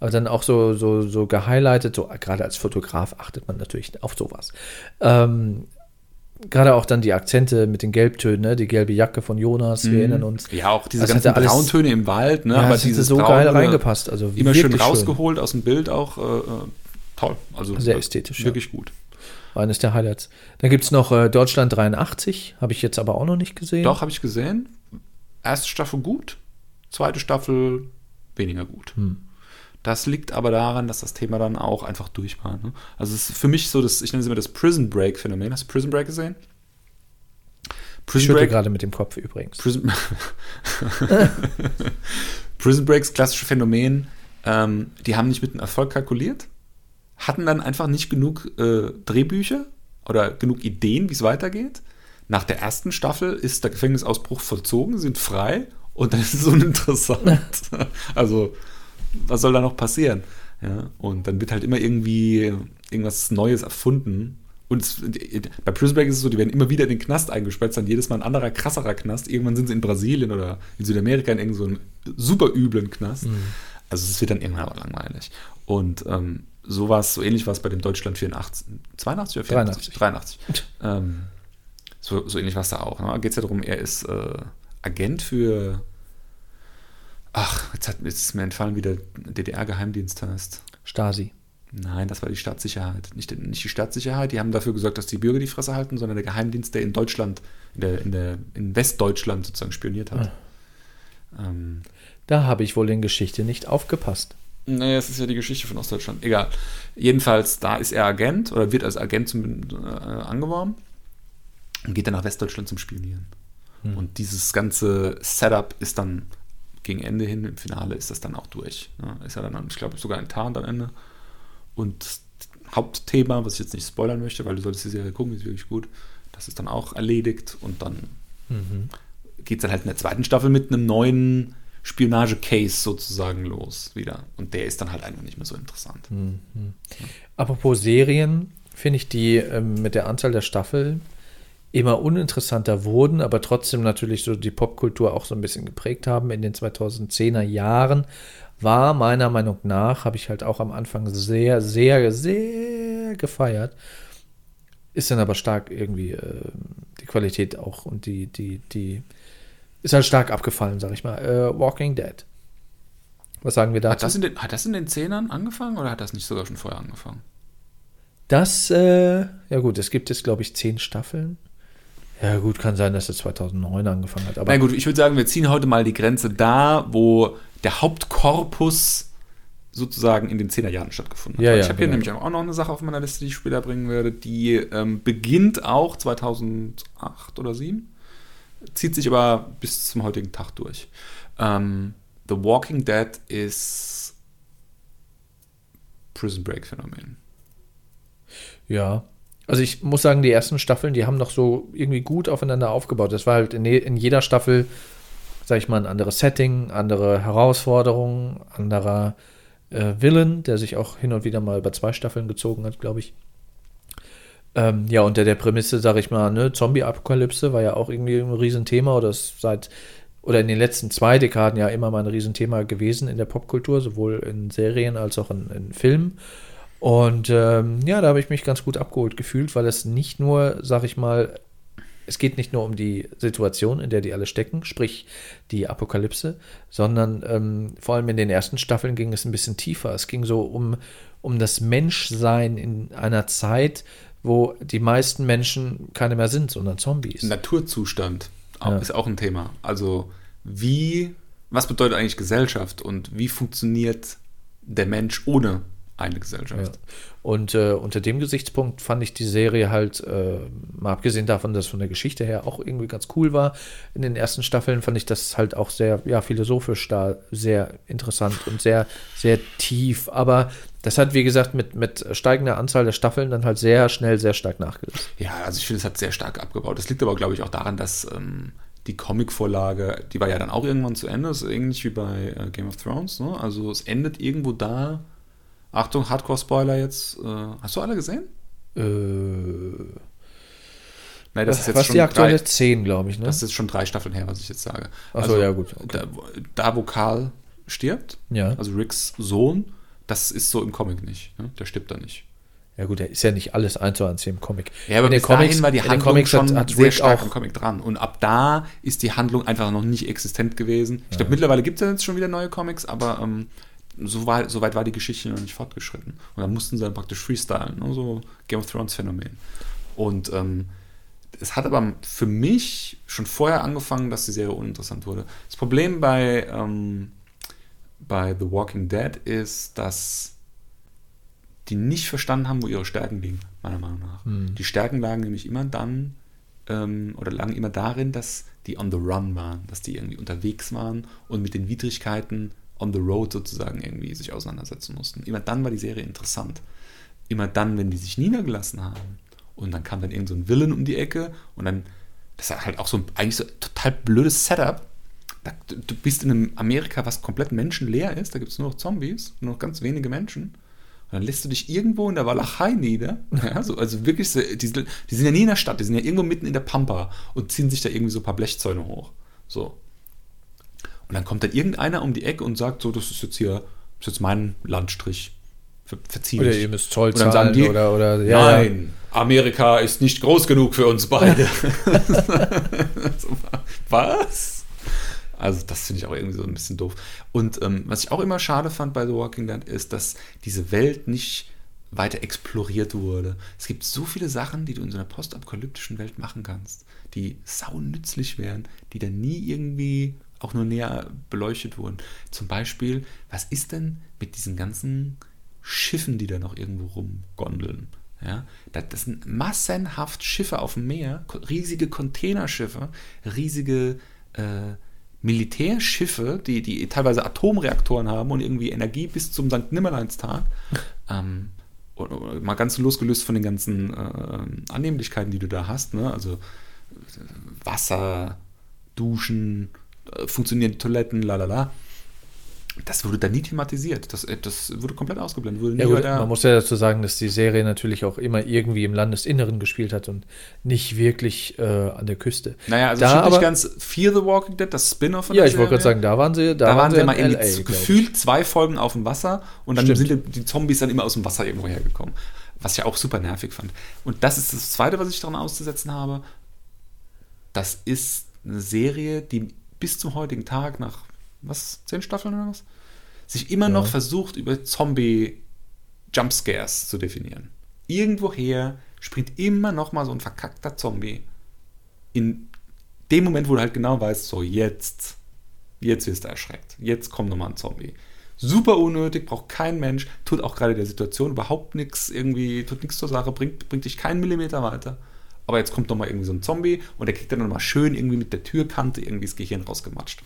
aber dann auch so, so, so gehighlightet, so gerade als Fotograf achtet man natürlich auf sowas. Ähm, gerade auch dann die Akzente mit den Gelbtönen, ne? die gelbe Jacke von Jonas, wir erinnern uns. Ja, auch diese Das ganzen alles- Brauntöne im Wald, ne? Ja, aber dieses so Braune geil reingepasst, also immer schön wirklich schön. rausgeholt aus dem Bild auch. Äh, äh, toll. Also Sehr äh, ästhetisch, ja. Wirklich gut. Eines der Highlights. Dann gibt es noch äh, Deutschland 83, habe ich jetzt aber auch noch nicht gesehen. Doch, habe ich gesehen. Erste Staffel gut, zweite Staffel weniger gut. Hm. Das liegt aber daran, dass das Thema dann auch einfach durch war. Ne? Also es ist für mich so, das, ich nenne es immer das Prison Break Phänomen. Hast du Prison Break gesehen? ich Prison schüttle Break, gerade mit dem Kopf übrigens. Prison, (laughs) Prison Breaks klassische Phänomen, ähm, die haben nicht mit dem Erfolg kalkuliert, hatten dann einfach nicht genug äh, Drehbücher oder genug Ideen, wie es weitergeht. Nach der ersten Staffel ist der Gefängnisausbruch vollzogen, sind frei und dann ist es uninteressant. (laughs) also, was soll da noch passieren? Ja, und dann wird halt immer irgendwie irgendwas Neues erfunden. Und es, bei Prison Break ist es so, die werden immer wieder in den Knast eingesperrt, dann jedes Mal ein anderer, krasserer Knast. Irgendwann sind sie in Brasilien oder in Südamerika in irgendeinem so super üblen Knast. Mhm. Also es wird dann irgendwann aber langweilig. Und ähm, so war es, so ähnlich war es bei dem Deutschland 84, 82 oder 84? 83. 83. ähm, so, so ähnlich war es da auch. Ne? Geht es ja darum, er ist äh, Agent für Ach, jetzt, hat, jetzt ist mir entfallen, wie der DDR-Geheimdienst heißt. Stasi. Nein, das war die Staatssicherheit. Nicht, nicht die Staatssicherheit, die haben dafür gesorgt, dass die Bürger die Fresse halten, sondern der Geheimdienst, der in Deutschland, in, der, in, der, in Westdeutschland sozusagen spioniert hat. Ah. Ähm, da habe ich wohl in Geschichte nicht aufgepasst. Naja, es ist ja die Geschichte von Ostdeutschland. Egal. Jedenfalls, da ist er Agent oder wird als Agent zum, äh, angeworben und geht dann nach Westdeutschland zum Spionieren. Hm. Und dieses ganze Setup ist dann gegen Ende hin, im Finale ist das dann auch durch. Ja, ist ja dann, ich glaube, sogar ein Tarn am Ende. Und Hauptthema, was ich jetzt nicht spoilern möchte, weil du solltest die Serie gucken, ist wirklich gut, das ist dann auch erledigt und dann mhm. geht es dann halt in der zweiten Staffel mit einem neuen Spionage-Case sozusagen los wieder. Und der ist dann halt einfach nicht mehr so interessant. Mhm. Ja. Apropos Serien, finde ich die ähm, mit der Anzahl der Staffeln immer uninteressanter wurden, aber trotzdem natürlich so die Popkultur auch so ein bisschen geprägt haben in den 2010er Jahren, war meiner Meinung nach, habe ich halt auch am Anfang sehr, sehr, sehr gefeiert. Ist dann aber stark irgendwie äh, die Qualität auch und die, die, die ist halt stark abgefallen, sag ich mal. Äh, Walking Dead. Was sagen wir dazu? Hat das, in den, hat das in den Zehnern angefangen oder hat das nicht sogar schon vorher angefangen? Das, äh, ja gut, es gibt jetzt, glaube ich, zehn Staffeln. Ja, gut, kann sein, dass es 2009 angefangen hat. Aber Na gut, ich würde sagen, wir ziehen heute mal die Grenze da, wo der Hauptkorpus sozusagen in den 10er Jahren stattgefunden hat. Ja, ja, ich habe hier genau. nämlich auch noch eine Sache auf meiner Liste, die ich später bringen werde, die ähm, beginnt auch 2008 oder 2007, zieht sich aber bis zum heutigen Tag durch. Ähm, The Walking Dead ist Prison Break Phänomen. Ja, also ich muss sagen, die ersten Staffeln, die haben noch so irgendwie gut aufeinander aufgebaut. Das war halt in, in jeder Staffel, sag ich mal, ein anderes Setting, andere Herausforderungen, anderer äh, Villain, der sich auch hin und wieder mal über zwei Staffeln gezogen hat, glaube ich. Ähm, ja, unter der Prämisse, sag ich mal, ne, Zombie-Apokalypse war ja auch irgendwie ein Riesenthema oder ist seit oder in den letzten zwei Dekaden ja immer mal ein Riesenthema gewesen in der Popkultur, sowohl in Serien als auch in, in Filmen. Und ähm, ja, da habe ich mich ganz gut abgeholt gefühlt, weil es nicht nur, sag ich mal, es geht nicht nur um die Situation, in der die alle stecken, sprich die Apokalypse, sondern ähm, vor allem in den ersten Staffeln ging es ein bisschen tiefer. Es ging so um, um das Menschsein in einer Zeit, wo die meisten Menschen keine mehr sind, sondern Zombies. Naturzustand auch, ja. ist auch ein Thema. Also wie, was bedeutet eigentlich Gesellschaft und wie funktioniert der Mensch ohne eine Gesellschaft. Ja. Und äh, unter dem Gesichtspunkt fand ich die Serie halt, äh, mal abgesehen davon, dass es von der Geschichte her auch irgendwie ganz cool war, in den ersten Staffeln fand ich das halt auch sehr, ja, philosophisch da sehr interessant und sehr, sehr tief. Aber das hat, wie gesagt, mit, mit steigender Anzahl der Staffeln dann halt sehr schnell, sehr stark nachgelassen. Ja, also ich finde, es hat sehr stark abgebaut. Das liegt aber, glaube ich, auch daran, dass ähm, die Comic-Vorlage, die war ja dann auch irgendwann zu Ende. Das ist ähnlich wie bei äh, Game of Thrones. Ne? Also es endet irgendwo da, Achtung, Hardcore-Spoiler jetzt. Äh, hast du alle gesehen? Äh. Nein, das ist jetzt was schon die aktuelle drei, 10, glaube ich, ne? Das ist schon drei Staffeln her, was ich jetzt sage. Achso, also, ja, gut. Okay. Da, da, wo Karl stirbt, ja. also Ricks Sohn, das ist so im Comic nicht. Ne? Der stirbt da nicht. Ja gut, der ist ja nicht alles eins zu eins im Comic. Ja, aber in den Comics war die Handlung schon hat, hat sehr Rick stark auch. im Comic dran. Und ab da ist die Handlung einfach noch nicht existent gewesen. Ich glaube, mittlerweile gibt es ja jetzt schon wieder neue Comics, aber ähm, so, war, so weit war die Geschichte noch nicht fortgeschritten. Und dann mussten sie dann praktisch freestylen, ne? so Game of Thrones Phänomen. Und ähm, es hat aber für mich schon vorher angefangen, dass die Serie uninteressant wurde. Das Problem bei, ähm, bei The Walking Dead ist, dass die nicht verstanden haben, wo ihre Stärken liegen, meiner Meinung nach. Mhm. Die Stärken lagen nämlich immer dann, ähm, oder lagen immer darin, dass die on the run waren, dass die irgendwie unterwegs waren und mit den Widrigkeiten on the road sozusagen irgendwie sich auseinandersetzen mussten. Immer dann war die Serie interessant. Immer dann, wenn die sich niedergelassen haben und dann kam dann irgend so ein Villain um die Ecke und dann, das ist halt auch so ein, eigentlich so ein total blödes Setup. Da, du bist in einem Amerika, was komplett menschenleer ist, da gibt es nur noch Zombies, nur noch ganz wenige Menschen. Und dann lässt du dich irgendwo in der Walachei nieder. (laughs) Ja, so, also wirklich, die, die sind ja nie in der Stadt, die sind ja irgendwo mitten in der Pampa und ziehen sich da irgendwie so ein paar Blechzäune hoch. So. Und dann kommt dann irgendeiner um die Ecke und sagt, so, das ist jetzt hier, das ist jetzt mein Landstrich. Ver verzieh Oder ihr müsst Zoll dann sagen zahlen die, oder, oder ja, ja. Nein, Amerika ist nicht groß genug für uns beide. (laughs) Was? Also das finde ich auch irgendwie so ein bisschen doof. Und ähm, was ich auch immer schade fand bei The Walking Dead ist, dass diese Welt nicht weiter exploriert wurde. Es gibt so viele Sachen, die du in so einer postapokalyptischen Welt machen kannst, die sau nützlich wären, die dann nie irgendwie auch nur näher beleuchtet wurden. Zum Beispiel, was ist denn mit diesen ganzen Schiffen, die da noch irgendwo rumgondeln? Ja, das, sind massenhaft Schiffe auf dem Meer, riesige Containerschiffe, riesige äh, Militärschiffe, die, die teilweise Atomreaktoren haben und irgendwie Energie bis zum St. Nimmerleinstag. (laughs) Ähm, und- und mal ganz losgelöst von den ganzen äh, Annehmlichkeiten, die du da hast, ne? also äh, Wasser, Duschen, äh, funktionierende Toiletten, lalala. Das wurde da nie thematisiert. Das, äh, das wurde komplett ausgeblendet. Wurde Ja gut, man muss ja dazu sagen, dass die Serie natürlich auch immer irgendwie im Landesinneren gespielt hat und nicht wirklich äh, an der Küste. Naja, also da nicht aber, ganz Fear the Walking Dead, das Spin-off von Ja, ich wollte gerade sagen, da waren sie, da, Da waren sie in mal irgendwie LA, gefühlt zwei Folgen auf dem Wasser und dann Stimmt. sind die, die Zombies dann immer aus dem Wasser irgendwo hergekommen. Was ich ja auch super nervig fand. Und das ist das Zweite, was ich daran auszusetzen habe. Das ist eine Serie, die bis zum heutigen Tag nach, was, zehn Staffeln oder was? Sich immer noch versucht, über Zombie-Jumpscares zu definieren. Irgendwoher springt immer noch mal so ein verkackter Zombie in dem Moment, wo du halt genau weißt, so jetzt, jetzt wirst du erschreckt. Jetzt kommt nochmal ein Zombie. Super unnötig, braucht kein Mensch, tut auch gerade der Situation überhaupt nichts, irgendwie, tut nichts zur Sache, bringt, bringt dich keinen Millimeter weiter. Aber jetzt kommt nochmal irgendwie so ein Zombie und der kriegt dann nochmal schön irgendwie mit der Türkante irgendwie das Gehirn rausgematscht.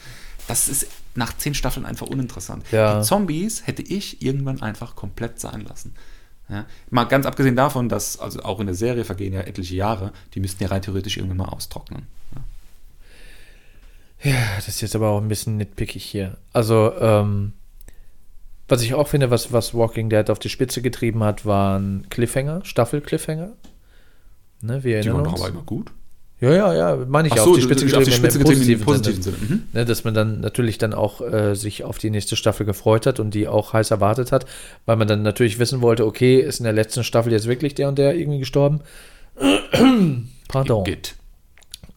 Das ist nach zehn Staffeln einfach uninteressant. Ja. Die Zombies hätte ich irgendwann einfach komplett sein lassen. Ja, mal ganz abgesehen davon, dass also auch in der Serie vergehen ja etliche Jahre, die müssten ja rein theoretisch irgendwann mal austrocknen. Ja. Ja, das ist jetzt aber auch ein bisschen nitpickig hier. Also, ähm, was ich auch finde, was, was Walking Dead auf die Spitze getrieben hat, waren Cliffhanger, Staffel-Cliffhanger. Ne, wir Die waren doch aber immer gut. Ja, ja, ja, meine ich Ach ja, so, auf die Spitze auf getrieben, die im- Spitze getrieben im positiven Sinne. Sinne. Mhm. Ne, dass man dann natürlich dann auch äh, sich auf die nächste Staffel gefreut hat und die auch heiß erwartet hat, weil man dann natürlich wissen wollte, okay, ist in der letzten Staffel jetzt wirklich der und der irgendwie gestorben? (clears throat) Pardon. Geht.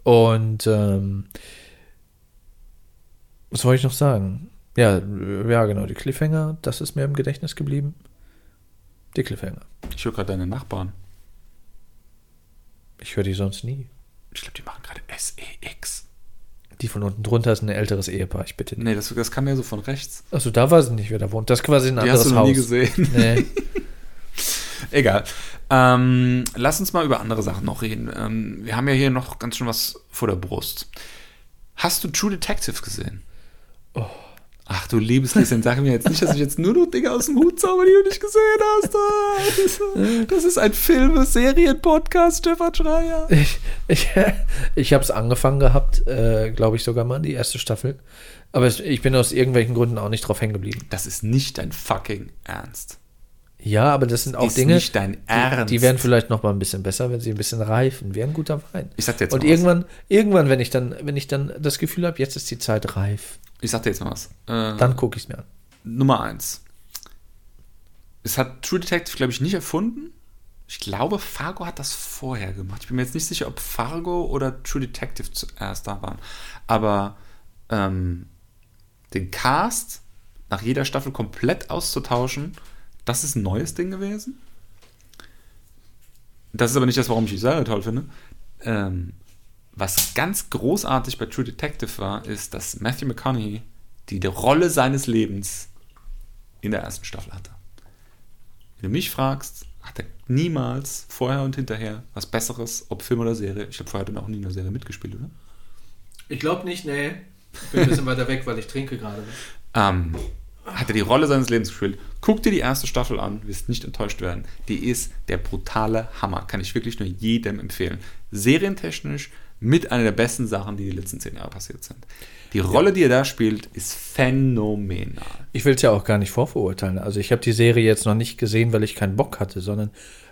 Und ähm, was wollte ich noch sagen? Ja, ja, genau, die Cliffhanger, das ist mir im Gedächtnis geblieben. Die Cliffhanger. Ich höre gerade deine Nachbarn. Ich höre die sonst nie. Ich glaube, die machen gerade SEX. Die von unten drunter ist ein älteres Ehepaar, ich bitte. Nee, das, das kam ja so von rechts. Also da weiß ich nicht, wer da wohnt. Das ist quasi ein Die anderes hast du Haus. nie gesehen. Nee. (laughs) Egal. Ähm, lass uns mal über andere Sachen noch reden. Ähm, wir haben ja hier noch ganz schön was vor der Brust. Hast du True Detective gesehen? Oh. Ach du liebes Lieschen, sag mir jetzt nicht, dass ich jetzt nur noch Dinge aus dem Hut zauber, die du nicht gesehen hast. Ah, Das ist, das ist ein Film-Serien-Podcast, Stefan Schreier. Ich, ich, ich habe es angefangen gehabt, äh, glaube ich sogar mal, die erste Staffel. Aber ich bin aus irgendwelchen Gründen auch nicht drauf hängen geblieben. Das ist nicht dein fucking Ernst. Ja, aber das sind auch ist Dinge, nicht dein Ernst. die, die werden vielleicht noch mal ein bisschen besser, wenn sie ein bisschen reifen. Wäre ein guter Wein. Ich sag dir jetzt Und irgendwann, irgendwann, wenn ich dann, wenn ich dann das Gefühl habe, jetzt ist die Zeit reif, Ich sag dir jetzt mal was. Äh, dann gucke ich es mir an. Nummer eins. Es hat True Detective, glaube ich, nicht erfunden. Ich glaube, Fargo hat das vorher gemacht. Ich bin mir jetzt nicht sicher, ob Fargo oder True Detective zuerst da waren. Aber ähm, den Cast nach jeder Staffel komplett auszutauschen, das ist ein neues Ding gewesen. Das ist aber nicht das, warum ich die Serie toll finde. Ähm, was ganz großartig bei True Detective war, ist, dass Matthew McConaughey die, Rolle seines Lebens in der ersten Staffel hatte. Wenn du mich fragst, hat er niemals vorher und hinterher was Besseres, ob Film oder Serie. Ich glaube, vorher hat er auch nie in einer Serie mitgespielt, oder? Ich glaube nicht, nee. Ich bin ein bisschen weiter weg, weil ich trinke gerade. Ähm, hat er die Rolle seines Lebens gespielt. Guck dir die erste Staffel an, wirst nicht enttäuscht werden. Die ist der brutale Hammer. Kann ich wirklich nur jedem empfehlen. Serientechnisch mit einer der besten Sachen, die die letzten zehn Jahre passiert sind. Die Rolle, die er da spielt, ist phänomenal. Ich will es ja auch gar nicht vorverurteilen. Also ich habe die Serie jetzt noch nicht gesehen, weil ich keinen Bock hatte, sondern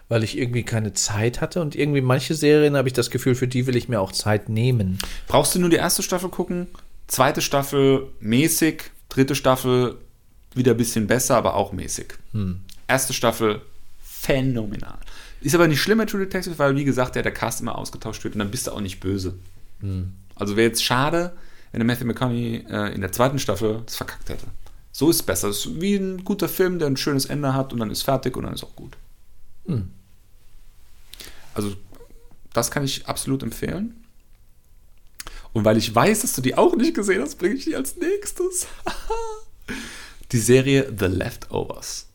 weil ich irgendwie keine Zeit hatte. Und irgendwie manche Serien habe ich das Gefühl, für die will ich mir auch Zeit nehmen. Brauchst du nur die erste Staffel gucken, zweite Staffel mäßig, dritte Staffel wieder ein bisschen besser, aber auch mäßig. Erste Staffel phänomenal. Ist aber nicht schlimm bei True Detective, weil wie gesagt, ja, der Cast immer ausgetauscht wird und dann bist du auch nicht böse. Also wäre jetzt schade, wenn der Matthew McConaughey äh, in der zweiten Staffel das verkackt hätte. So ist es besser. Es ist wie ein guter Film, der ein schönes Ende hat und dann ist fertig und dann ist auch gut. Also, das kann ich absolut empfehlen. Und weil ich weiß, dass du die auch nicht gesehen hast, bringe ich die als nächstes. (laughs) die Serie The Leftovers.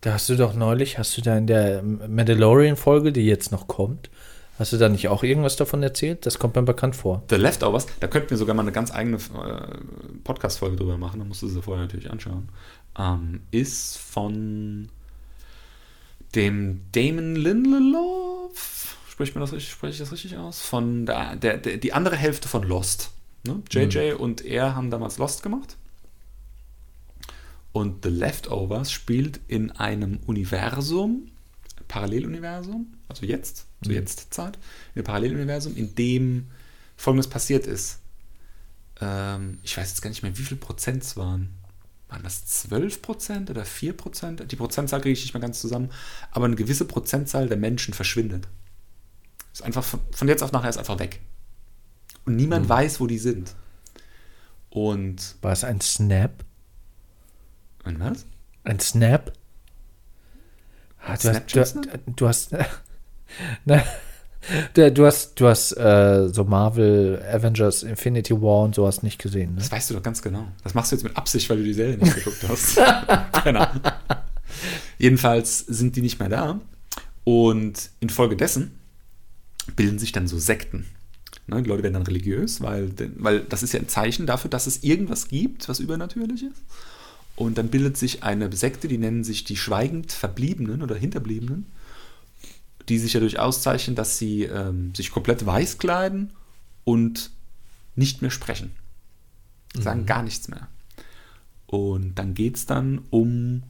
Da hast du doch neulich, hast du da in der Mandalorian-Folge, die jetzt noch kommt, hast du da nicht auch irgendwas davon erzählt? Das kommt mir bekannt vor. The Leftovers, da könnten wir sogar mal eine ganz eigene äh, Podcast-Folge drüber machen, da musst du sie vorher natürlich anschauen. Ähm, ist von dem Damon Lindelof. Spricht man das richtig, spreche ich das richtig aus? Von der, der, der, die andere Hälfte von Lost. Ne? JJ und er haben damals Lost gemacht. Und The Leftovers spielt in einem Universum, Paralleluniversum, also jetzt, zur Jetztzeit, in einem Paralleluniversum, in dem Folgendes passiert ist. Ähm, ich weiß jetzt gar nicht mehr, wie viel Prozent es waren. Waren das 12 Prozent oder 4 Prozent? Die Prozentzahl kriege ich nicht mehr ganz zusammen. Aber eine gewisse Prozentzahl der Menschen verschwindet. Ist einfach von, von jetzt auf nachher ist einfach weg. Und niemand weiß, wo die sind. Und. War es ein Snap? Und was? Ein Snap? Ah, du, hast, du, du hast. (laughs) Der- du hast, du hast äh, so Marvel, Avengers, Infinity War und sowas nicht gesehen. Ne? Das weißt du doch ganz genau. Das machst du jetzt mit Absicht, weil du die Serie nicht geguckt hast. (laughs) Keine Ahnung. Jedenfalls sind die nicht mehr da. Und infolgedessen bilden sich dann so Sekten. Ne, die Leute werden dann religiös, weil, weil das ist ja ein Zeichen dafür, dass es irgendwas gibt, was übernatürlich ist. Und dann bildet sich eine Sekte, die nennen sich die schweigend Verbliebenen oder Hinterbliebenen, die sich dadurch auszeichnen, dass sie ähm, sich komplett weiß kleiden und nicht mehr sprechen. Sagen gar nichts mehr. Und dann geht es dann um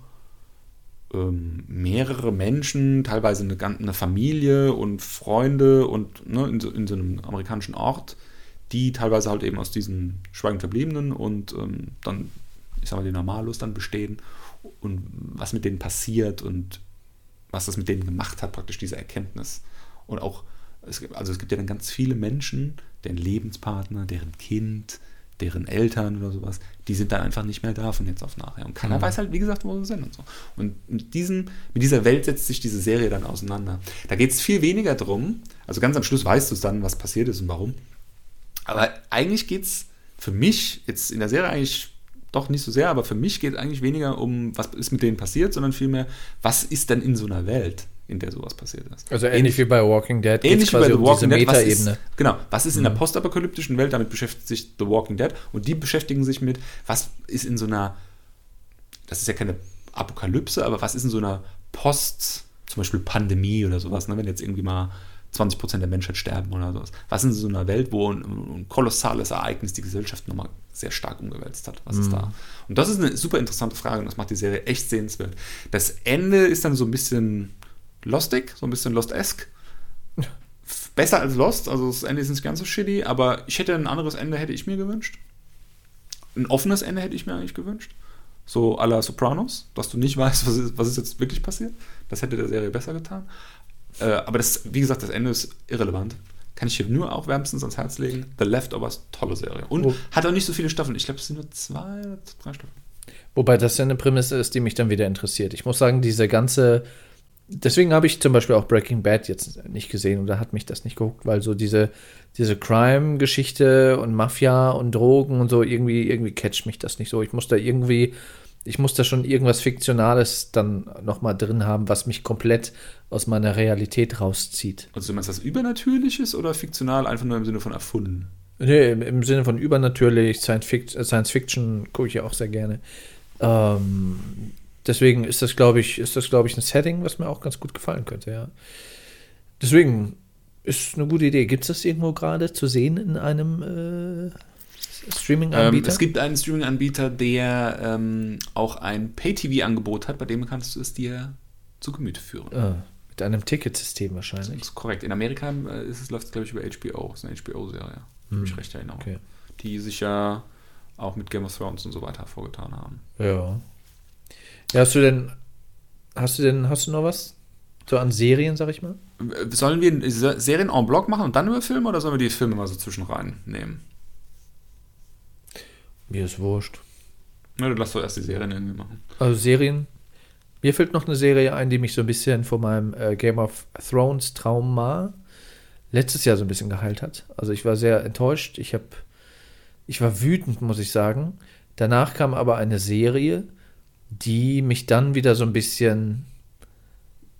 ähm, mehrere Menschen, teilweise eine, eine Familie und Freunde und ne, in, so, in so einem amerikanischen Ort, die teilweise halt eben aus diesen schweigend Verbliebenen und ähm, dann, ich sag mal, die Normalos dann bestehen und was mit denen passiert und was das mit denen gemacht hat, praktisch diese Erkenntnis. Und auch, es gibt, also es gibt ja dann ganz viele Menschen, deren Lebenspartner, deren Kind, deren Eltern oder sowas, die sind dann einfach nicht mehr da von jetzt auf nachher. Und keiner weiß halt, wie gesagt, wo sie sind und so. Und mit, diesem, mit dieser Welt setzt sich diese Serie dann auseinander. Da geht es viel weniger drum, also ganz am Schluss weißt du es dann, was passiert ist und warum. Aber eigentlich geht es für mich jetzt in der Serie eigentlich doch nicht so sehr, aber für mich geht es eigentlich weniger um, was ist mit denen passiert, sondern vielmehr, was ist denn in so einer Welt, in der sowas passiert ist. Also ähnlich wie bei Walking Dead Ähnlich wie bei The um Walking diese Dead. Was ist, genau, was ist in der postapokalyptischen Welt? Damit beschäftigt sich The Walking Dead. Und die beschäftigen sich mit, was ist in so einer, das ist ja keine Apokalypse, aber was ist in so einer Post, zum Beispiel Pandemie oder sowas, ne? wenn jetzt irgendwie mal 20% der Menschheit sterben oder sowas. Was ist in so einer Welt, wo ein, ein kolossales Ereignis die Gesellschaft nochmal sehr stark umgewälzt hat? Was ist da? Und das ist eine super interessante Frage und das macht die Serie echt sehenswert. Das Ende ist dann so ein bisschen lostig, so ein bisschen Lost-esque (laughs) besser als Lost, also das Ende ist nicht ganz so shitty, aber ich hätte ein anderes Ende, hätte ich mir gewünscht. Ein offenes Ende hätte ich mir eigentlich gewünscht. So à la Sopranos, dass du nicht weißt, was ist, was ist jetzt wirklich passiert. Das hätte der Serie besser getan. Äh, aber das, wie gesagt, das Ende ist irrelevant. Kann ich hier nur auch wärmstens ans Herz legen. The Leftovers, tolle Serie. Und Oh. hat auch nicht so viele Staffeln. Ich glaube, es sind nur zwei oder drei Staffeln. Wobei das ja eine Prämisse ist, die mich dann wieder interessiert. Ich muss sagen, diese ganze. Deswegen habe ich zum Beispiel auch Breaking Bad jetzt nicht gesehen oder hat mich das nicht gehuckt, weil so diese, diese Crime-Geschichte und Mafia und Drogen und so irgendwie, irgendwie catcht mich das nicht so. Ich muss da irgendwie, ich muss da schon irgendwas Fiktionales dann nochmal drin haben, was mich komplett aus meiner Realität rauszieht. Also du meinst was Übernatürliches oder fiktional einfach nur im Sinne von erfunden? Nee, im, im Sinne von übernatürlich, Science Fiction, Science Fiction gucke ich ja auch sehr gerne. Ähm, deswegen ist das, glaube ich, ist das, glaube ich, ein Setting, was mir auch ganz gut gefallen könnte, ja. Deswegen ist eine gute Idee. Gibt es das irgendwo gerade zu sehen in einem äh, Ähm, Streaming-Anbieter? es gibt einen Streaming-Anbieter, der ähm, auch ein Pay-TV-Angebot hat, bei dem kannst du es dir zu Gemüte führen. Ah, mit einem Ticketsystem Das wahrscheinlich. ist korrekt. In Amerika äh, ist es, läuft es, glaube ich, über HBO. Das ist eine HBO-Serie, wenn ich recht erinnere. Okay. Die sich ja auch mit Game of Thrones und so weiter hervorgetan haben. Ja. ja. Hast du denn, hast du denn, hast du noch was? So an Serien, sag ich mal? Sollen wir Se- Serien en bloc machen und dann über Filme oder sollen wir die Filme mal so zwischen rein nehmen? Mir ist wurscht. Na, du lass doch erst die Serien irgendwie machen. Also Serien. Mir fällt noch eine Serie ein, die mich so ein bisschen von meinem äh, Game of Thrones Trauma letztes Jahr so ein bisschen geheilt hat. Also ich war sehr enttäuscht. Ich habe, ich war wütend, muss ich sagen. Danach kam aber eine Serie, die mich dann wieder so ein bisschen,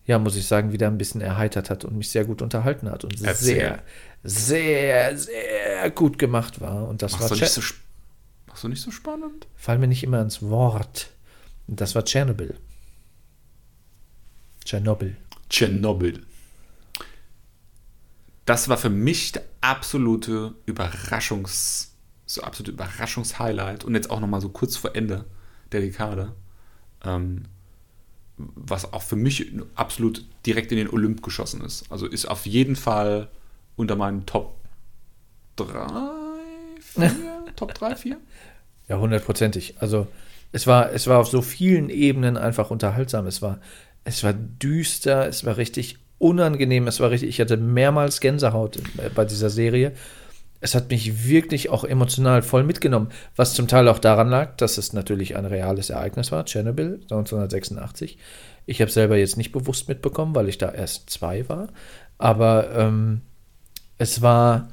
ja, muss ich sagen, wieder ein bisschen erheitert hat und mich sehr gut unterhalten hat und Erzähl. sehr, sehr, sehr gut gemacht war. Und das Machst war du, nicht so, machst du nicht so spannend? Fall mir nicht immer ins Wort. Das war Tschernobyl. Tschernobyl. Tschernobyl. Das war für mich der absolute Überraschungs, so absolute Überraschungshighlight und jetzt auch noch mal so kurz vor Ende der Dekade, ähm, was auch für mich absolut direkt in den Olymp geschossen ist. Also ist auf jeden Fall unter meinen Top 3, 4, (laughs) Top 3, 4? Ja, hundertprozentig. Also es war, es war auf so vielen Ebenen einfach unterhaltsam. Es war, es war düster, es war richtig unangenehm, es war richtig, ich hatte mehrmals Gänsehaut äh, bei dieser Serie. Es hat mich wirklich auch emotional voll mitgenommen, was zum Teil auch daran lag, dass es natürlich ein reales Ereignis war, Chernobyl 1986. Ich habe selber jetzt nicht bewusst mitbekommen, weil ich da erst zwei war. Aber ähm, es war,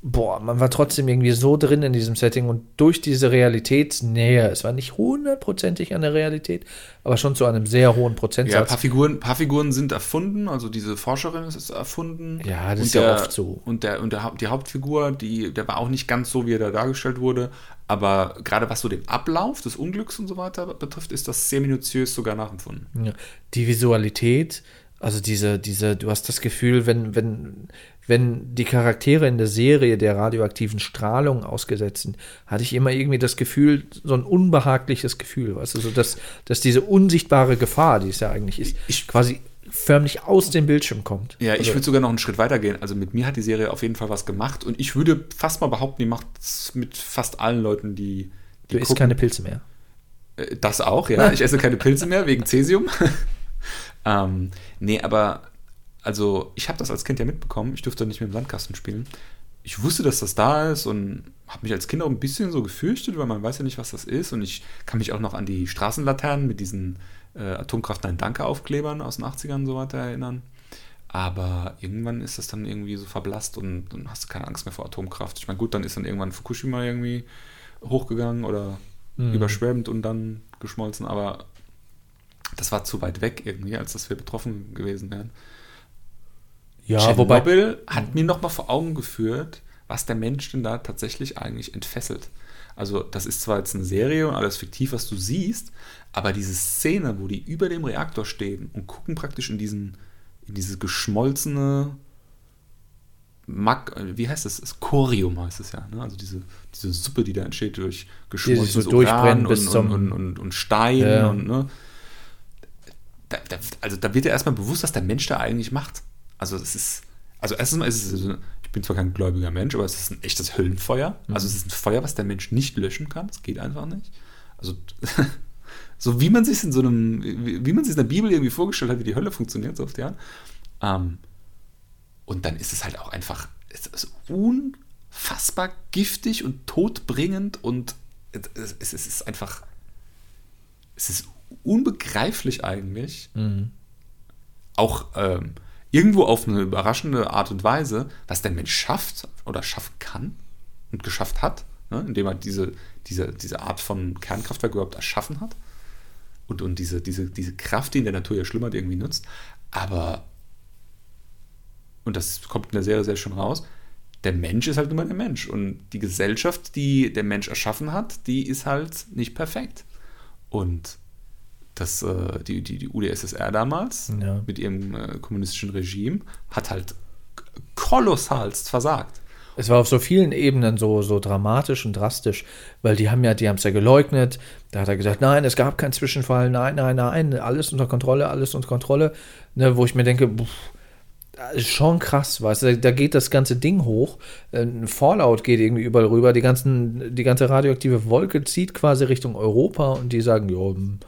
boah, man war trotzdem irgendwie so drin in diesem Setting und durch diese Realitätsnähe, es war nicht hundertprozentig an der Realität, aber schon zu einem sehr hohen Ja, ein Prozentsatz. paar Figuren, paar Figuren sind erfunden, also diese Forscherin ist erfunden. Ja, das Und ist ja der- oft so. Und, der, und der, die Hauptfigur, die, der war auch nicht ganz so, wie er da dargestellt wurde. Aber gerade was so den Ablauf des Unglücks und so weiter betrifft, ist das sehr minutiös sogar nachempfunden. Ja, die Visualität, also diese, diese, du hast das Gefühl, wenn, wenn, wenn die Charaktere in der Serie der radioaktiven Strahlung ausgesetzt sind, hatte ich immer irgendwie das Gefühl, so ein unbehagliches Gefühl, weißt du, so dass, dass diese unsichtbare Gefahr, die es ja eigentlich ist, Ich- quasi förmlich aus dem Bildschirm kommt. Ja, ich Also- würde sogar noch einen Schritt weiter gehen. Also mit mir hat die Serie auf jeden Fall was gemacht. Und ich würde fast mal behaupten, die macht es mit fast allen Leuten, die. die Du isst keine Pilze mehr. Äh, Das auch, ja. Ich esse keine Pilze mehr wegen Cäsium. (laughs) ähm, nee, aber also ich habe das als Kind ja mitbekommen. Ich durfte nicht mehr im Sandkasten spielen. Ich wusste, dass das da ist und habe mich als Kind auch ein bisschen so gefürchtet, weil man weiß ja nicht, was das ist. Und ich kann mich auch noch an die Straßenlaternen mit diesen äh, Atomkraft Nein Danke Aufklebern aus den 80ern und so weiter erinnern. Aber irgendwann ist das dann irgendwie so verblasst und dann hast du keine Angst mehr vor Atomkraft. Ich meine, gut, dann ist dann irgendwann Fukushima irgendwie hochgegangen oder Mhm. überschwemmt und dann geschmolzen, aber das war zu weit weg irgendwie, als dass wir betroffen gewesen wären. Ja, wobei. Hat mir noch mal vor Augen geführt, was der Mensch denn da tatsächlich eigentlich entfesselt. Also das ist zwar jetzt eine Serie und alles fiktiv, was du siehst, aber diese Szene, wo die über dem Reaktor stehen und gucken praktisch in diesen, in diese geschmolzene Mag, wie heißt das? das? Corium heißt es ja, ne? Also diese, diese Suppe, die da entsteht durch geschmolzenes so durchbrennen Uran bis und, zum- und, und, und Stein Ja. und ne? da, da, also da wird ja erstmal bewusst, was der Mensch da eigentlich macht. Also es ist, also erstens mal ist es, so- ich bin zwar kein gläubiger Mensch, aber es ist ein echtes Höllenfeuer. Also es ist ein Feuer, was der Mensch nicht löschen kann. Das geht einfach nicht. Also (laughs) so wie man sich in so einem, wie, wie man sich in der Bibel irgendwie vorgestellt hat, wie die Hölle funktioniert, so die Art. Ähm, und dann ist es halt auch einfach, es ist unfassbar giftig und todbringend und es, es, es ist einfach, es ist unbegreiflich eigentlich, Mhm. auch ähm, irgendwo auf eine überraschende Art und Weise, was der Mensch schafft oder schaffen kann und geschafft hat, ne, indem er diese, diese, diese Art von Kernkraftwerk überhaupt erschaffen hat und, und diese, diese, diese Kraft, die in der Natur ja schlummert, irgendwie nutzt. Aber, und das kommt in der Serie sehr schön raus, der Mensch ist halt immer der Mensch. Und die Gesellschaft, die der Mensch erschaffen hat, die ist halt nicht perfekt. Und das, äh, die, die, die UdSSR damals Ja. mit ihrem äh, kommunistischen Regime hat halt kolossalst versagt. Es war auf so vielen Ebenen so, so dramatisch und drastisch, weil die haben ja, die haben es ja geleugnet. Da hat er gesagt, nein, es gab keinen Zwischenfall, nein, nein, nein, alles unter Kontrolle, alles unter Kontrolle. Ne, wo ich mir denke, pff, das ist schon krass, weißt du, da geht das ganze Ding hoch. Ein Fallout geht irgendwie überall rüber, die, ganzen, die ganze radioaktive Wolke zieht quasi Richtung Europa und die sagen, ja, hm,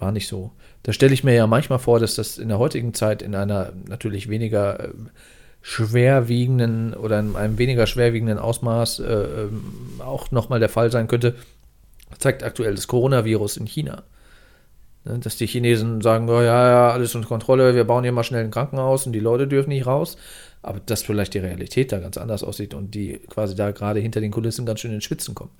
war nicht so. Da stelle ich mir ja manchmal vor, dass das in der heutigen Zeit in einer natürlich weniger äh, schwerwiegenden oder in einem weniger schwerwiegenden Ausmaß äh, ähm, auch nochmal der Fall sein könnte. Das zeigt aktuell das Coronavirus in China. Ne, Dass die Chinesen sagen, oh, ja, ja, alles unter Kontrolle, wir bauen hier mal schnell ein Krankenhaus und die Leute dürfen nicht raus. Aber dass vielleicht die Realität da ganz anders aussieht und die quasi da gerade hinter den Kulissen ganz schön in Schwitzen kommen.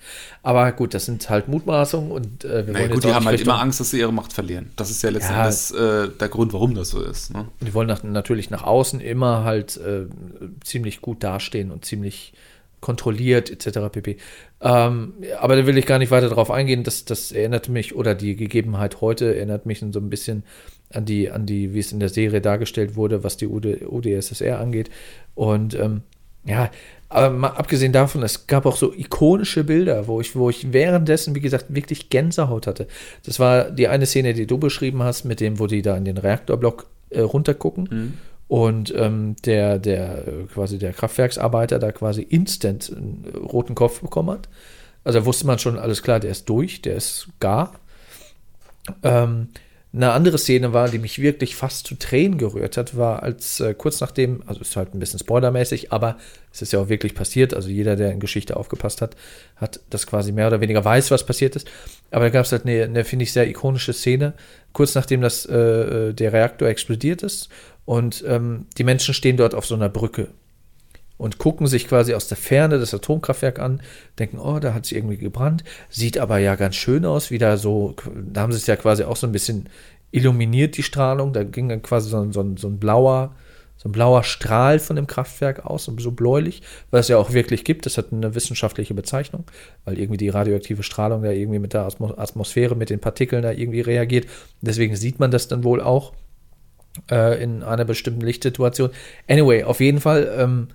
Aber gut, das sind halt Mutmaßungen und äh, wir Naja, wollen gut, jetzt die haben halt immer Angst, dass sie ihre Macht verlieren. Das ist ja letztendlich äh, der Grund, warum das so ist. Ne? Die wollen nach, natürlich nach außen immer halt äh, ziemlich gut dastehen und ziemlich kontrolliert etc. pp. Ähm, aber da will ich gar nicht weiter darauf eingehen. Das, das erinnert mich, oder die Gegebenheit heute erinnert mich so ein bisschen an die, an die, wie es in der Serie dargestellt wurde, was die UD, UdSSR angeht. Und ähm, ja, aber mal abgesehen davon, es gab auch so ikonische Bilder, wo ich, wo ich währenddessen, wie gesagt, wirklich Gänsehaut hatte. Das war die eine Szene, die du beschrieben hast, mit dem, wo die da in den Reaktorblock äh, runtergucken und ähm, der, der äh, quasi der Kraftwerksarbeiter da quasi instant einen roten Kopf bekommen hat. Also da wusste man schon, alles klar, der ist durch, der ist gar. Ähm, eine andere Szene war, die mich wirklich fast zu Tränen gerührt hat, war als äh, kurz nachdem, also ist halt ein bisschen spoilermäßig, aber es ist ja auch wirklich passiert, also jeder, der in Geschichte aufgepasst hat, hat das quasi mehr oder weniger weiß, was passiert ist. Aber da gab es halt eine, eine finde ich, sehr ikonische Szene, kurz nachdem das, äh, der Reaktor explodiert ist und ähm, die Menschen stehen dort auf so einer Brücke und gucken sich quasi aus der Ferne das Atomkraftwerk an, denken, oh, da hat es irgendwie gebrannt, sieht aber ja ganz schön aus, wieder so, da haben sie es ja quasi auch so ein bisschen illuminiert, die Strahlung, da ging dann quasi so, ein- so, so ein blauer, so ein blauer Strahl von dem Kraftwerk aus, so bläulich, was es ja auch wirklich gibt, das hat eine wissenschaftliche Bezeichnung, weil irgendwie die radioaktive Strahlung da irgendwie mit der Atmo- Atmosphäre, mit den Partikeln da irgendwie reagiert, deswegen sieht man das dann wohl auch äh, in einer bestimmten Lichtsituation. Anyway, auf jeden Fall ähm,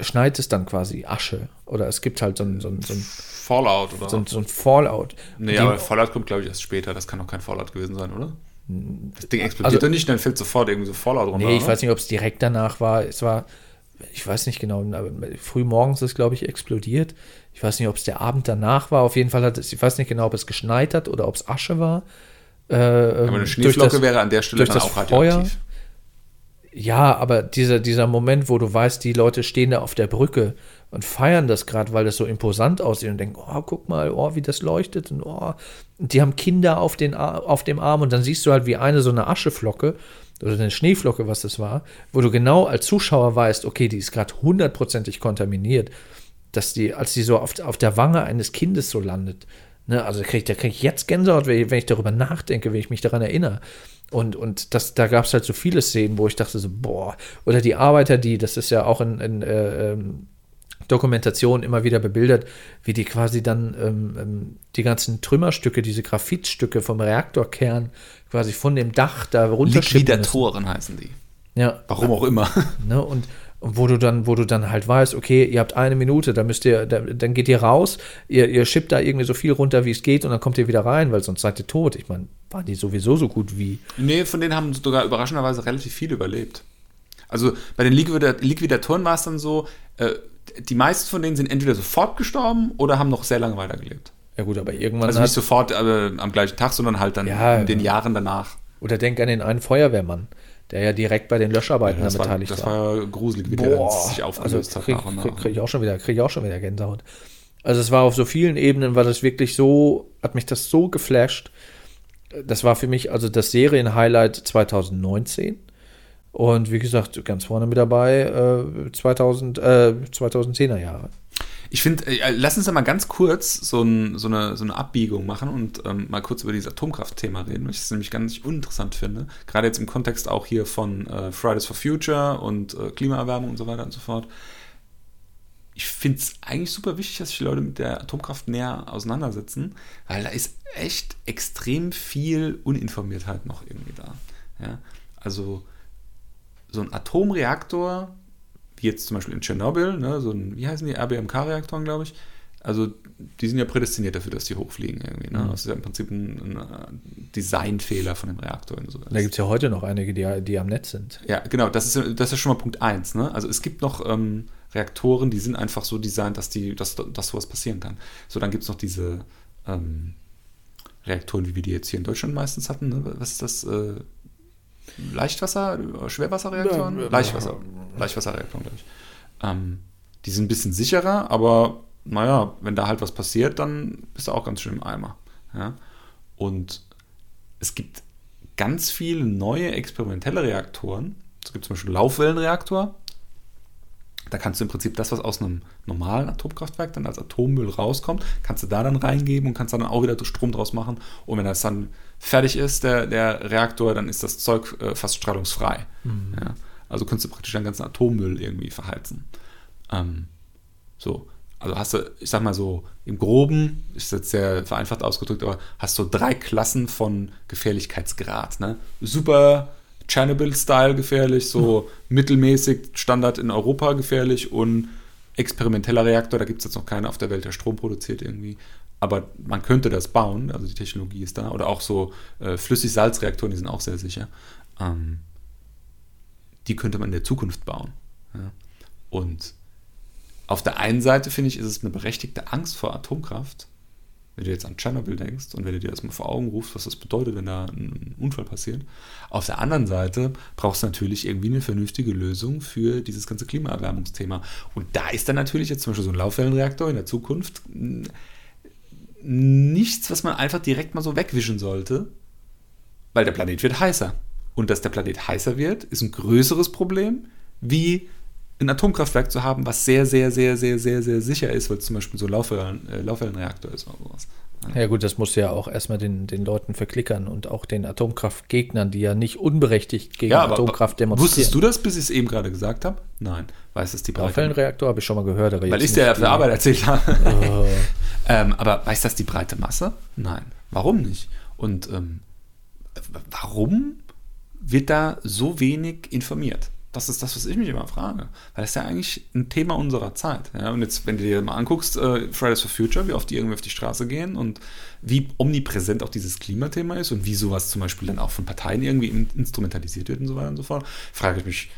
schneit es dann quasi Asche. Oder es gibt halt so ein, so ein, so ein, Fallout oder so ein, so ein Fallout. Nee, Die- aber Fallout kommt, glaube ich, erst später. Das kann doch kein Fallout gewesen sein, oder? Das Ding explodiert Also- doch nicht, dann fällt sofort irgendwie so Fallout runter. Nee, ich oder? weiß nicht, ob es direkt danach war. Es war, ich weiß nicht genau, aber früh morgens ist, glaube ich, explodiert. Ich weiß nicht, ob es der Abend danach war. Auf jeden Fall hat es, ich weiß nicht genau, ob es geschneit hat oder ob es Asche war. Äh, Aber eine durch Schneeflocke das- wäre an der Stelle dann auch Feuer. radioaktiv. Ja, aber dieser, dieser Moment, wo du weißt, die Leute stehen da auf der Brücke und feiern das gerade, weil das so imposant aussieht und denken, oh, guck mal, oh, wie das leuchtet und oh, die haben Kinder auf, den, auf dem Arm und dann siehst du halt wie eine so eine Ascheflocke oder eine Schneeflocke, was das war, wo du genau als Zuschauer weißt, okay, die ist gerade hundertprozentig kontaminiert, dass die, als die so auf, auf der Wange eines Kindes so landet, ne, also da krieg, ich- da kriege ich jetzt Gänsehaut, wenn ich, darüber nachdenke, wenn ich mich daran erinnere. Und, und das, da gab es halt so viele Szenen, wo ich dachte so, boah, oder die Arbeiter, die, das ist ja auch in, in äh, ähm, Dokumentation immer wieder bebildert, wie die quasi dann ähm, ähm, die ganzen Trümmerstücke, diese Graphitstücke vom Reaktorkern quasi von dem Dach da runterschippen. Liquidatoren heißen die. Ja, Warum auch immer. Ne? Und wo du dann, wo du dann halt weißt, okay, ihr habt eine Minute, da müsst ihr, da, dann geht ihr raus, ihr, ihr schippt da irgendwie so viel runter, wie es geht, und dann kommt ihr wieder rein, weil sonst seid ihr tot. Ich meine, waren die sowieso so gut wie. Nee, von denen haben sogar überraschenderweise relativ viele überlebt. Also bei den Liquida Liquidatoren war es dann so, äh, die meisten von denen sind entweder sofort gestorben oder haben noch sehr lange weitergelebt. Ja gut, aber irgendwann Also nicht sofort äh, am gleichen Tag, sondern halt dann Ja, in den ja. Jahren danach. oder denk an den einen Feuerwehrmann, der ja direkt bei den Löscharbeiten Das da war, beteiligt das war. ja gruselig, wie der Boah, sich also aufgelöst krieg, hat. und krieg, ich auch schon wieder, krieg ich auch schon wieder Gänsehaut. Also es war auf so vielen Ebenen, war das wirklich so, hat mich das so geflasht. Das war für mich also das Serienhighlight 2019. Und wie gesagt, ganz vorne mit dabei äh, 2000, äh, 2010er Jahre. Ich finde, äh, lass uns da mal ganz kurz so, ein, so, eine, so eine Abbiegung machen und ähm, mal kurz über dieses Atomkraftthema reden, weil ich nämlich ganz uninteressant finde. Gerade jetzt im Kontext auch hier von äh, Fridays for Future und äh, Klimaerwärmung und so weiter und so fort. Ich finde es eigentlich super wichtig, dass sich die Leute mit der Atomkraft näher auseinandersetzen, weil da ist echt extrem viel Uninformiertheit noch irgendwie da. Ja? Also so ein Atomreaktor wie jetzt zum Beispiel in Tschernobyl, ne, so ein, wie heißen die, RBMK-Reaktoren, glaube ich. Also die sind ja prädestiniert dafür, dass die hochfliegen irgendwie. Ne? Mhm. Das ist ja im Prinzip ein, ein Designfehler von dem Reaktor. Und so. Da gibt es ja heute noch einige, die, die am Netz sind. Ja, genau, das ist, das ist schon mal Punkt 1. Ne? Also es gibt noch ähm, Reaktoren, die sind einfach so designt, dass, die, dass, dass sowas passieren kann. So, dann gibt es noch diese ähm, Reaktoren, wie wir die jetzt hier in Deutschland meistens hatten. Ne? Was ist das? Äh, Leichtwasser, Schwerwasserreaktoren? Ja, Leichtwasser, Leichtwasserreaktoren, glaube ich. Ähm, die sind ein bisschen sicherer, aber naja, wenn da halt was passiert, dann bist du auch ganz schön im Eimer. Ja? Und es gibt ganz viele neue experimentelle Reaktoren. Es gibt zum Beispiel einen Laufwellenreaktor, da kannst du im Prinzip das, was aus einem normalen Atomkraftwerk dann als Atommüll rauskommt, kannst du da dann reingeben und kannst dann auch wieder Strom draus machen. Und wenn das dann fertig ist, der, der Reaktor, dann ist das Zeug äh, fast strahlungsfrei. Mhm. Ja? Also kannst du praktisch deinen ganzen Atommüll irgendwie verheizen. Ähm, so. Also hast du, ich sag mal so, im Groben, ist jetzt sehr vereinfacht ausgedrückt, aber hast du drei Klassen von Gefährlichkeitsgrad. Ne? Super Chernobyl-Style gefährlich, so mittelmäßig Standard in Europa gefährlich und experimenteller Reaktor, da gibt es jetzt noch keinen auf der Welt, der Strom produziert irgendwie. Aber man könnte das bauen, also die Technologie ist da. Oder auch so äh, Flüssig-Salzreaktoren, die sind auch sehr sicher. Ähm, die könnte man in der Zukunft bauen. Ja. Und auf der einen Seite, finde ich, ist es eine berechtigte Angst vor Atomkraft, wenn du jetzt an Tschernobyl denkst und wenn du dir das mal vor Augen rufst, was das bedeutet, wenn da ein Unfall passiert. Auf der anderen Seite brauchst du natürlich irgendwie eine vernünftige Lösung für dieses ganze Klimaerwärmungsthema. Und da ist dann natürlich jetzt zum Beispiel so ein Laufwellenreaktor in der Zukunft nichts, was man einfach direkt mal so wegwischen sollte, weil der Planet wird heißer. Und dass der Planet heißer wird, ist ein größeres Problem, wie ein Atomkraftwerk zu haben, was sehr, sehr, sehr, sehr, sehr, sehr sicher ist, weil es zum Beispiel so ein äh, Laufwellenreaktor ist oder sowas. Ja gut, das musst du ja auch erstmal den, den Leuten verklickern und auch den Atomkraftgegnern, die ja nicht unberechtigt gegen ja, Atomkraft demonstrieren. Wusstest du das, bis ich es eben gerade gesagt habe? Nein. Weiß es die breite Laufwellenreaktor habe ich schon mal gehört. Aber Weil ich es dir auf der Arbeit erzählt habe. (laughs) Oh. (laughs) ähm, aber weiß das die breite Masse? Nein. Warum nicht? Und ähm, warum wird da so wenig informiert? Das ist das, was ich mich immer frage. Weil das ist ja eigentlich ein Thema unserer Zeit. Ja? Und jetzt, wenn du dir mal anguckst, äh, Fridays for Future, wie oft die irgendwie auf die Straße gehen und wie omnipräsent auch dieses Klimathema ist und wie sowas zum Beispiel dann auch von Parteien irgendwie instrumentalisiert wird und so weiter und so fort, frage ich mich,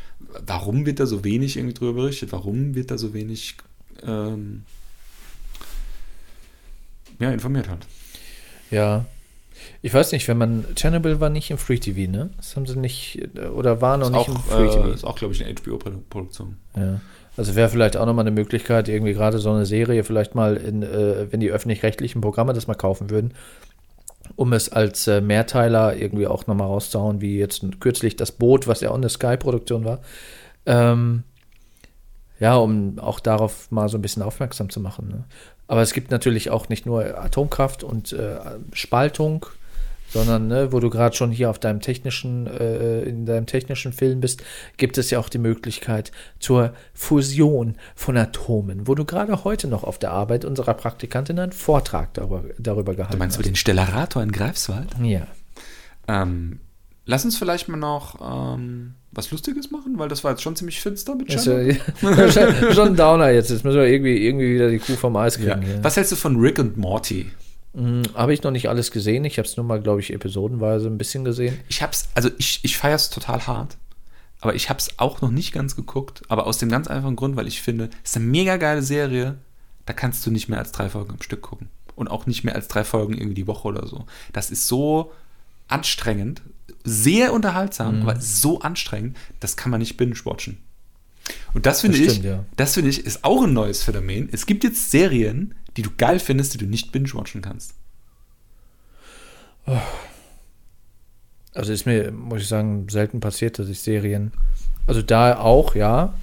warum wird da so wenig irgendwie drüber berichtet? Warum wird da so wenig ähm, ja, informiert halt? Ja, ich weiß nicht, wenn man. Chernobyl war nicht im Free TV, ne? Das haben sie nicht. Oder war noch ist nicht auch, im Free TV. Äh, ist auch, glaube ich, eine HBO-Produktion. Ja. Also wäre vielleicht auch nochmal eine Möglichkeit, irgendwie gerade so eine Serie vielleicht mal, in, äh, wenn die öffentlich-rechtlichen Programme das mal kaufen würden, um es als äh, Mehrteiler irgendwie auch nochmal rauszuhauen, wie jetzt kürzlich das Boot, was ja auch eine Sky-Produktion war. Ähm, ja, um auch darauf mal so ein bisschen aufmerksam zu machen. Ne? Aber es gibt natürlich auch nicht nur Atomkraft und äh, Spaltung, sondern ne, wo du gerade schon hier auf deinem technischen, äh, in deinem technischen Film bist, gibt es ja auch die Möglichkeit zur Fusion von Atomen, wo du gerade heute noch auf der Arbeit unserer Praktikantin einen Vortrag darüber, darüber gehalten hast. Du meinst hast. über den Stellarator in Greifswald? Ja. Ähm, lass uns vielleicht mal noch ähm, was Lustiges machen, weil das war jetzt schon ziemlich finster mit Channel. Ja, (laughs) (laughs) schon ein Downer jetzt. Jetzt müssen wir irgendwie, irgendwie wieder die Kuh vom Eis kriegen. Ja. Was hältst du von Rick und Morty? Hm, habe ich noch nicht alles gesehen. Ich habe es nur mal, glaube ich, episodenweise ein bisschen gesehen. Ich habe es, also ich, ich feiere es total hart. Aber ich habe es auch noch nicht ganz geguckt. Aber aus dem ganz einfachen Grund, weil ich finde, es ist eine mega geile Serie. Da kannst du nicht mehr als drei Folgen am Stück gucken. Und auch nicht mehr als drei Folgen irgendwie die Woche oder so. Das ist so anstrengend, sehr unterhaltsam, mhm. aber so anstrengend, das kann man nicht binge-watchen. Und das finde ich, ja. das finde ich, ist auch ein neues Phänomen. Es gibt jetzt Serien, die du geil findest, die du nicht binge-watchen kannst. Also ist mir, muss ich sagen, selten passiert, dass ich Serien. Also da auch, ja.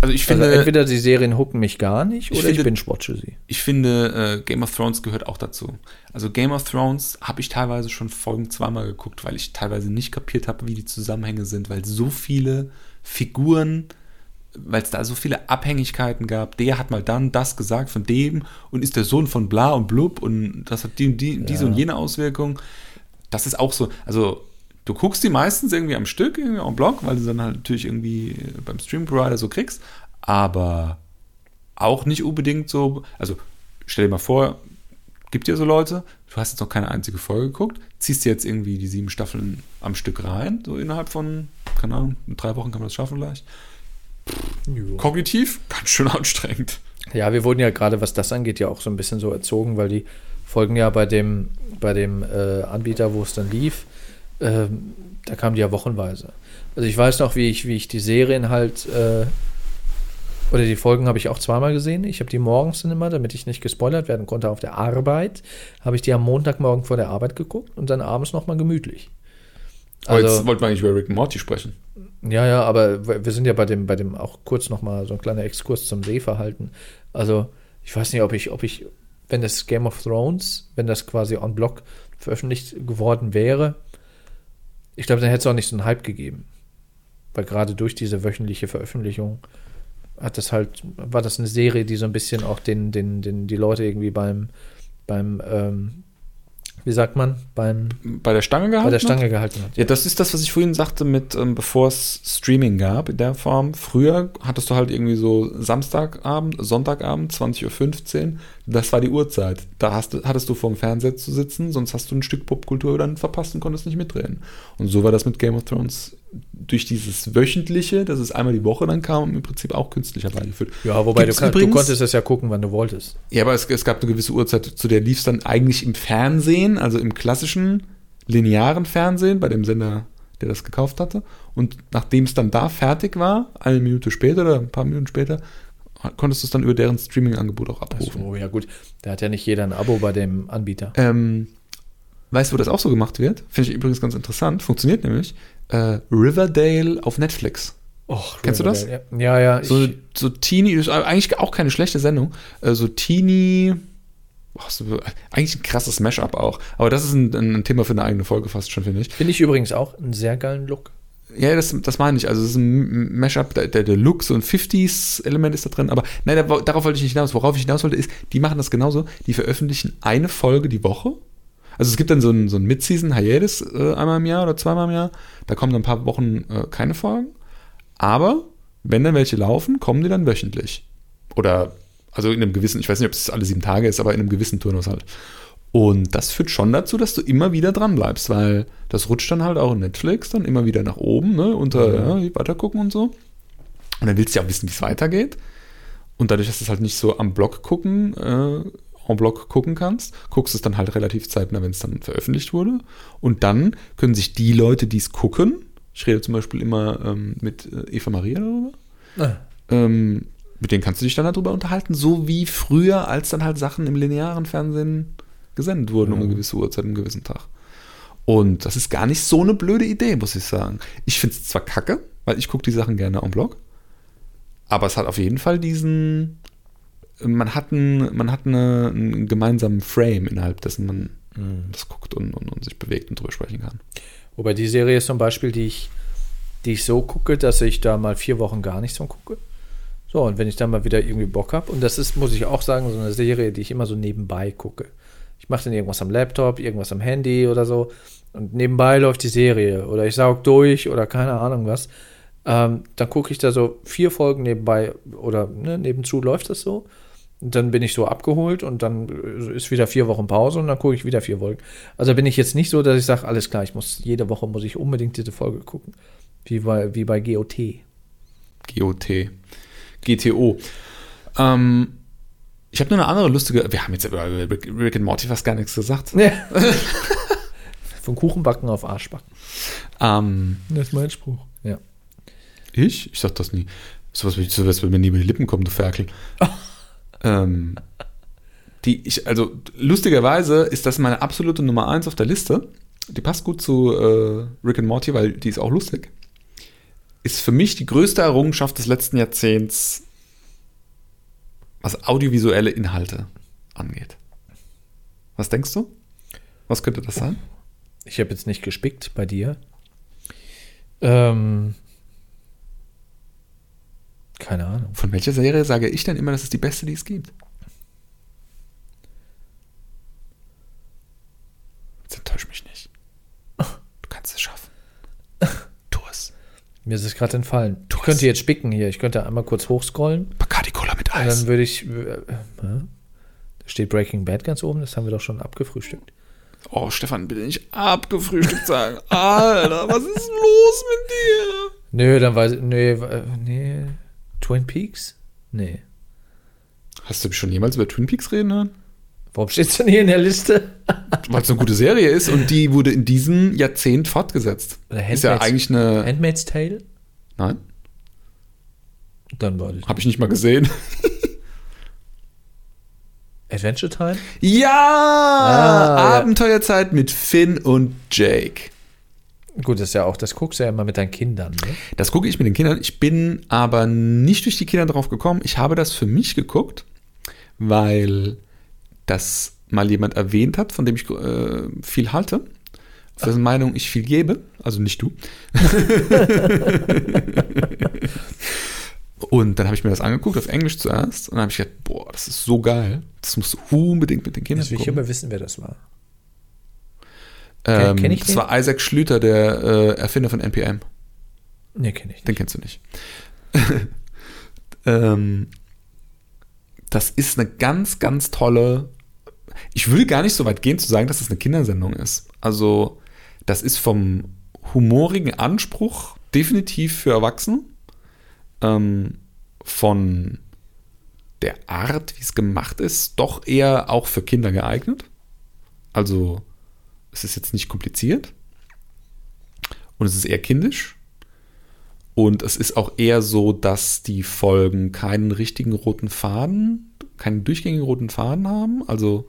Also ich finde, also entweder die Serien hucken mich gar nicht Ich oder ich, finde- binge-watche sie. ich finde, äh, Game of Thrones gehört auch dazu. Also Game of Thrones habe ich teilweise schon Folgen zweimal geguckt, weil ich teilweise nicht kapiert habe, wie die Zusammenhänge sind, weil so viele Figuren, weil es da so viele Abhängigkeiten gab. Der hat mal dann das gesagt von dem und ist der Sohn von bla und blub und das hat die, die, diese und jene Auswirkung. Das ist auch so, also du guckst die meistens irgendwie am Stück, irgendwie am Blog, weil du dann halt natürlich irgendwie beim Stream Provider so kriegst, aber auch nicht unbedingt so, also stell dir mal vor, gibt dir so Leute, du hast jetzt noch keine einzige Folge geguckt, ziehst dir jetzt irgendwie die sieben Staffeln am Stück rein, so innerhalb von, keine Ahnung, in drei Wochen kann man das schaffen vielleicht. Kognitiv ganz schön anstrengend. Ja, wir wurden ja gerade, was das angeht, ja auch so ein bisschen so erzogen, weil die Folgen ja bei dem, bei dem äh, Anbieter, wo es dann lief, ähm, da kamen die ja wochenweise. Also ich weiß noch, wie ich, wie ich die Serien halt, äh, oder die Folgen habe ich auch zweimal gesehen. Ich habe die morgens dann immer, damit ich nicht gespoilert werden konnte auf der Arbeit, habe ich die am Montagmorgen vor der Arbeit geguckt und dann abends nochmal gemütlich. Aber jetzt Also, wollten wir eigentlich über Rick und Morty sprechen. Ja, ja, aber wir sind ja bei dem, bei dem auch kurz nochmal so ein kleiner Exkurs zum Sehverhalten. Also, ich weiß nicht, ob ich, ob ich, wenn das Game of Thrones, wenn das quasi on Block veröffentlicht geworden wäre, ich glaube, dann hätte es auch nicht so einen Hype gegeben. Weil gerade durch diese wöchentliche Veröffentlichung hat das halt, war das eine Serie, die so ein bisschen auch den, den, den, die Leute irgendwie beim, beim, ähm, wie sagt man, beim, Bei der Stange gehalten? bei der hat? Stange gehalten hat. Ja, das ist das, was ich vorhin sagte mit, ähm, bevor es Streaming gab in der Form. Früher hattest du halt irgendwie so Samstagabend, Sonntagabend, 20.15 Uhr. Das war die Uhrzeit. Da hast, du- hattest du vorm Fernseher zu sitzen, sonst hast du ein Stück Popkultur dann verpasst und konntest nicht mitdrehen. Und so war das mit Game of Thrones durch dieses Wöchentliche, dass es einmal die Woche dann kam, im Prinzip auch künstlich herbeigeführt. Ja, wobei du, kann, du übrigens- konntest es ja gucken, wann du wolltest. Ja, aber es, es gab eine gewisse Uhrzeit, zu der lief es dann eigentlich im Fernsehen, also im klassischen linearen Fernsehen, bei dem Sender, der das gekauft hatte. Und nachdem es dann da fertig war, eine Minute später oder ein paar Minuten später, konntest du es dann über deren Streaming-Angebot auch abrufen. So, ja gut. Da hat ja nicht jeder ein Abo bei dem Anbieter. Ähm, weißt du, wo das auch so gemacht wird? Finde ich übrigens ganz interessant. Funktioniert nämlich. Äh, Riverdale auf Netflix. Och, Kennst du das? Ja, ja. ja So, so ist eigentlich auch keine schlechte Sendung. Äh, so Teenie. boah, so, eigentlich ein krasses Mashup auch. Aber das ist ein, ein Thema für eine eigene Folge fast schon, finde ich. Finde ich übrigens auch einen sehr geilen Look. Ja, das, das meine ich. Also, es ist ein Mashup, der, der, der Look, so ein 50s-Element ist da drin. Aber nein, da, darauf wollte ich nicht hinaus. Worauf ich hinaus wollte, ist, die machen das genauso. Die veröffentlichen eine Folge die Woche. Also, es gibt dann so ein, so ein Mid-Season-Hiatus äh, einmal im Jahr oder zweimal im Jahr. Da kommen dann ein paar Wochen äh, keine Folgen. Aber wenn dann welche laufen, kommen die dann wöchentlich. Oder, also in einem gewissen, ich weiß nicht, ob es alle sieben Tage ist, aber in einem gewissen Turnus halt. Und das führt schon dazu, dass du immer wieder dran bleibst, weil das rutscht dann halt auch in Netflix dann immer wieder nach oben, ne, unter ja. weiter gucken und so. Und dann willst du ja auch wissen, wie es weitergeht. Und dadurch, dass du es halt nicht so am Blog gucken, äh, en Bloc gucken kannst, guckst du es dann halt relativ zeitnah, wenn es dann veröffentlicht wurde. Und dann können sich die Leute, die es gucken, ich rede zum Beispiel immer ähm, mit äh, Eva Maria darüber, Ah. ähm, mit denen kannst du dich dann darüber unterhalten, so wie früher, als dann halt Sachen im linearen Fernsehen gesendet wurden um eine gewisse Uhrzeit, einen gewissen Tag. Und das ist gar nicht so eine blöde Idee, muss ich sagen. Ich finde es zwar kacke, weil ich gucke die Sachen gerne en Blog, aber es hat auf jeden Fall diesen, man hat, einen, man hat eine, einen gemeinsamen Frame, innerhalb dessen man das guckt und, und, und sich bewegt und drüber sprechen kann. Wobei die Serie ist zum Beispiel, die ich, die ich so gucke, dass ich da mal vier Wochen gar nichts von gucke. So, und wenn ich dann mal wieder irgendwie Bock habe, und das ist, muss ich auch sagen, so eine Serie, die ich immer so nebenbei gucke. Ich mache dann irgendwas am Laptop, irgendwas am Handy oder so, und nebenbei läuft die Serie oder ich saug durch oder keine Ahnung was. Ähm, dann gucke ich da so vier Folgen nebenbei oder ne, nebenzu läuft das so. Dann bin ich so abgeholt und dann äh, ist wieder vier Wochen Pause und dann gucke ich wieder vier Folgen. Also bin ich jetzt nicht so, dass ich sage, alles klar, ich muss jede Woche muss ich unbedingt diese Folge gucken. Wie bei, wie bei GOT. GOT. GTO. Ähm, ich habe nur eine andere lustige. Wir haben jetzt über Rick, Rick and Morty fast gar nichts gesagt. (laughs) Von Kuchenbacken auf Arschbacken. Ähm, Das ist mein Spruch. Ja. ich? Ich sag das nie. Sowas, wird- sowas wird mir nie über die Lippen kommen, du Ferkel. (laughs) ähm, die ich, also lustigerweise ist das meine absolute Nummer eins auf der Liste. Die passt gut zu äh, Rick and Morty, weil die ist auch lustig. ist für mich die größte Errungenschaft des letzten Jahrzehnts, was audiovisuelle Inhalte angeht. Was denkst du? Was könnte das sein? Ich habe jetzt nicht gespickt bei dir. Ähm, keine Ahnung. Von welcher Serie sage ich denn immer, das ist die beste, die es gibt? Jetzt enttäusch mich nicht. Du kannst es schaffen. Tu es. Mir ist es gerade entfallen. Ich könnte jetzt spicken hier. Ich könnte einmal kurz hochscrollen. Bacardi Cola mit Und Eis. dann würde ich. Äh, äh, da steht Breaking Bad ganz oben. Das haben wir doch schon abgefrühstückt. Oh, Stefan, bitte nicht abgefrühstückt sagen. Alter, was ist los mit dir? Nö, dann weiß ich. Nö, äh, nee. Twin Peaks? Nee. Hast du mich schon jemals über Twin Peaks reden hören? Warum steht es denn hier in der Liste? (laughs) Weil es eine gute Serie ist und die wurde in diesem Jahrzehnt fortgesetzt. Ist ja Handmaid's- eigentlich eine. Handmaid's Tale? Nein, Dann war das. habe ich nicht mal gesehen. (laughs) Adventure Time? Ja! ja. Abenteuerzeit mit Finn und Jake. Gut, das ist ja auch, das guckst du ja immer mit deinen Kindern, ne? Das gucke ich mit den Kindern. Ich bin aber nicht durch die Kinder drauf gekommen. Ich habe das für mich geguckt, weil das mal jemand erwähnt hat, von dem ich äh, viel halte. Auf dessen Meinung ich viel gebe. Also nicht du. (laughs) Und dann habe ich mir das angeguckt, auf Englisch zuerst. Und dann habe ich gedacht, boah, das ist so geil. Das musst du unbedingt mit den Kindern Jetzt will ich gucken. aber wissen, wer das war. Ähm, kenn ich das den? war Isaac Schlüter, der äh, Erfinder von NPM. Nee, kenne ich nicht. Den kennst du nicht. (laughs) ähm, das ist eine ganz, ganz tolle. Ich würde gar nicht so weit gehen zu sagen, dass es eine Kindersendung ist. Also, das ist vom humorigen Anspruch definitiv für Erwachsene. Ähm, von der Art, wie es gemacht ist, doch eher auch für Kinder geeignet. Also, es ist jetzt nicht kompliziert. Und es ist eher kindisch. Und es ist auch eher so, dass die Folgen keinen richtigen roten Faden, keinen durchgängigen roten Faden haben. Also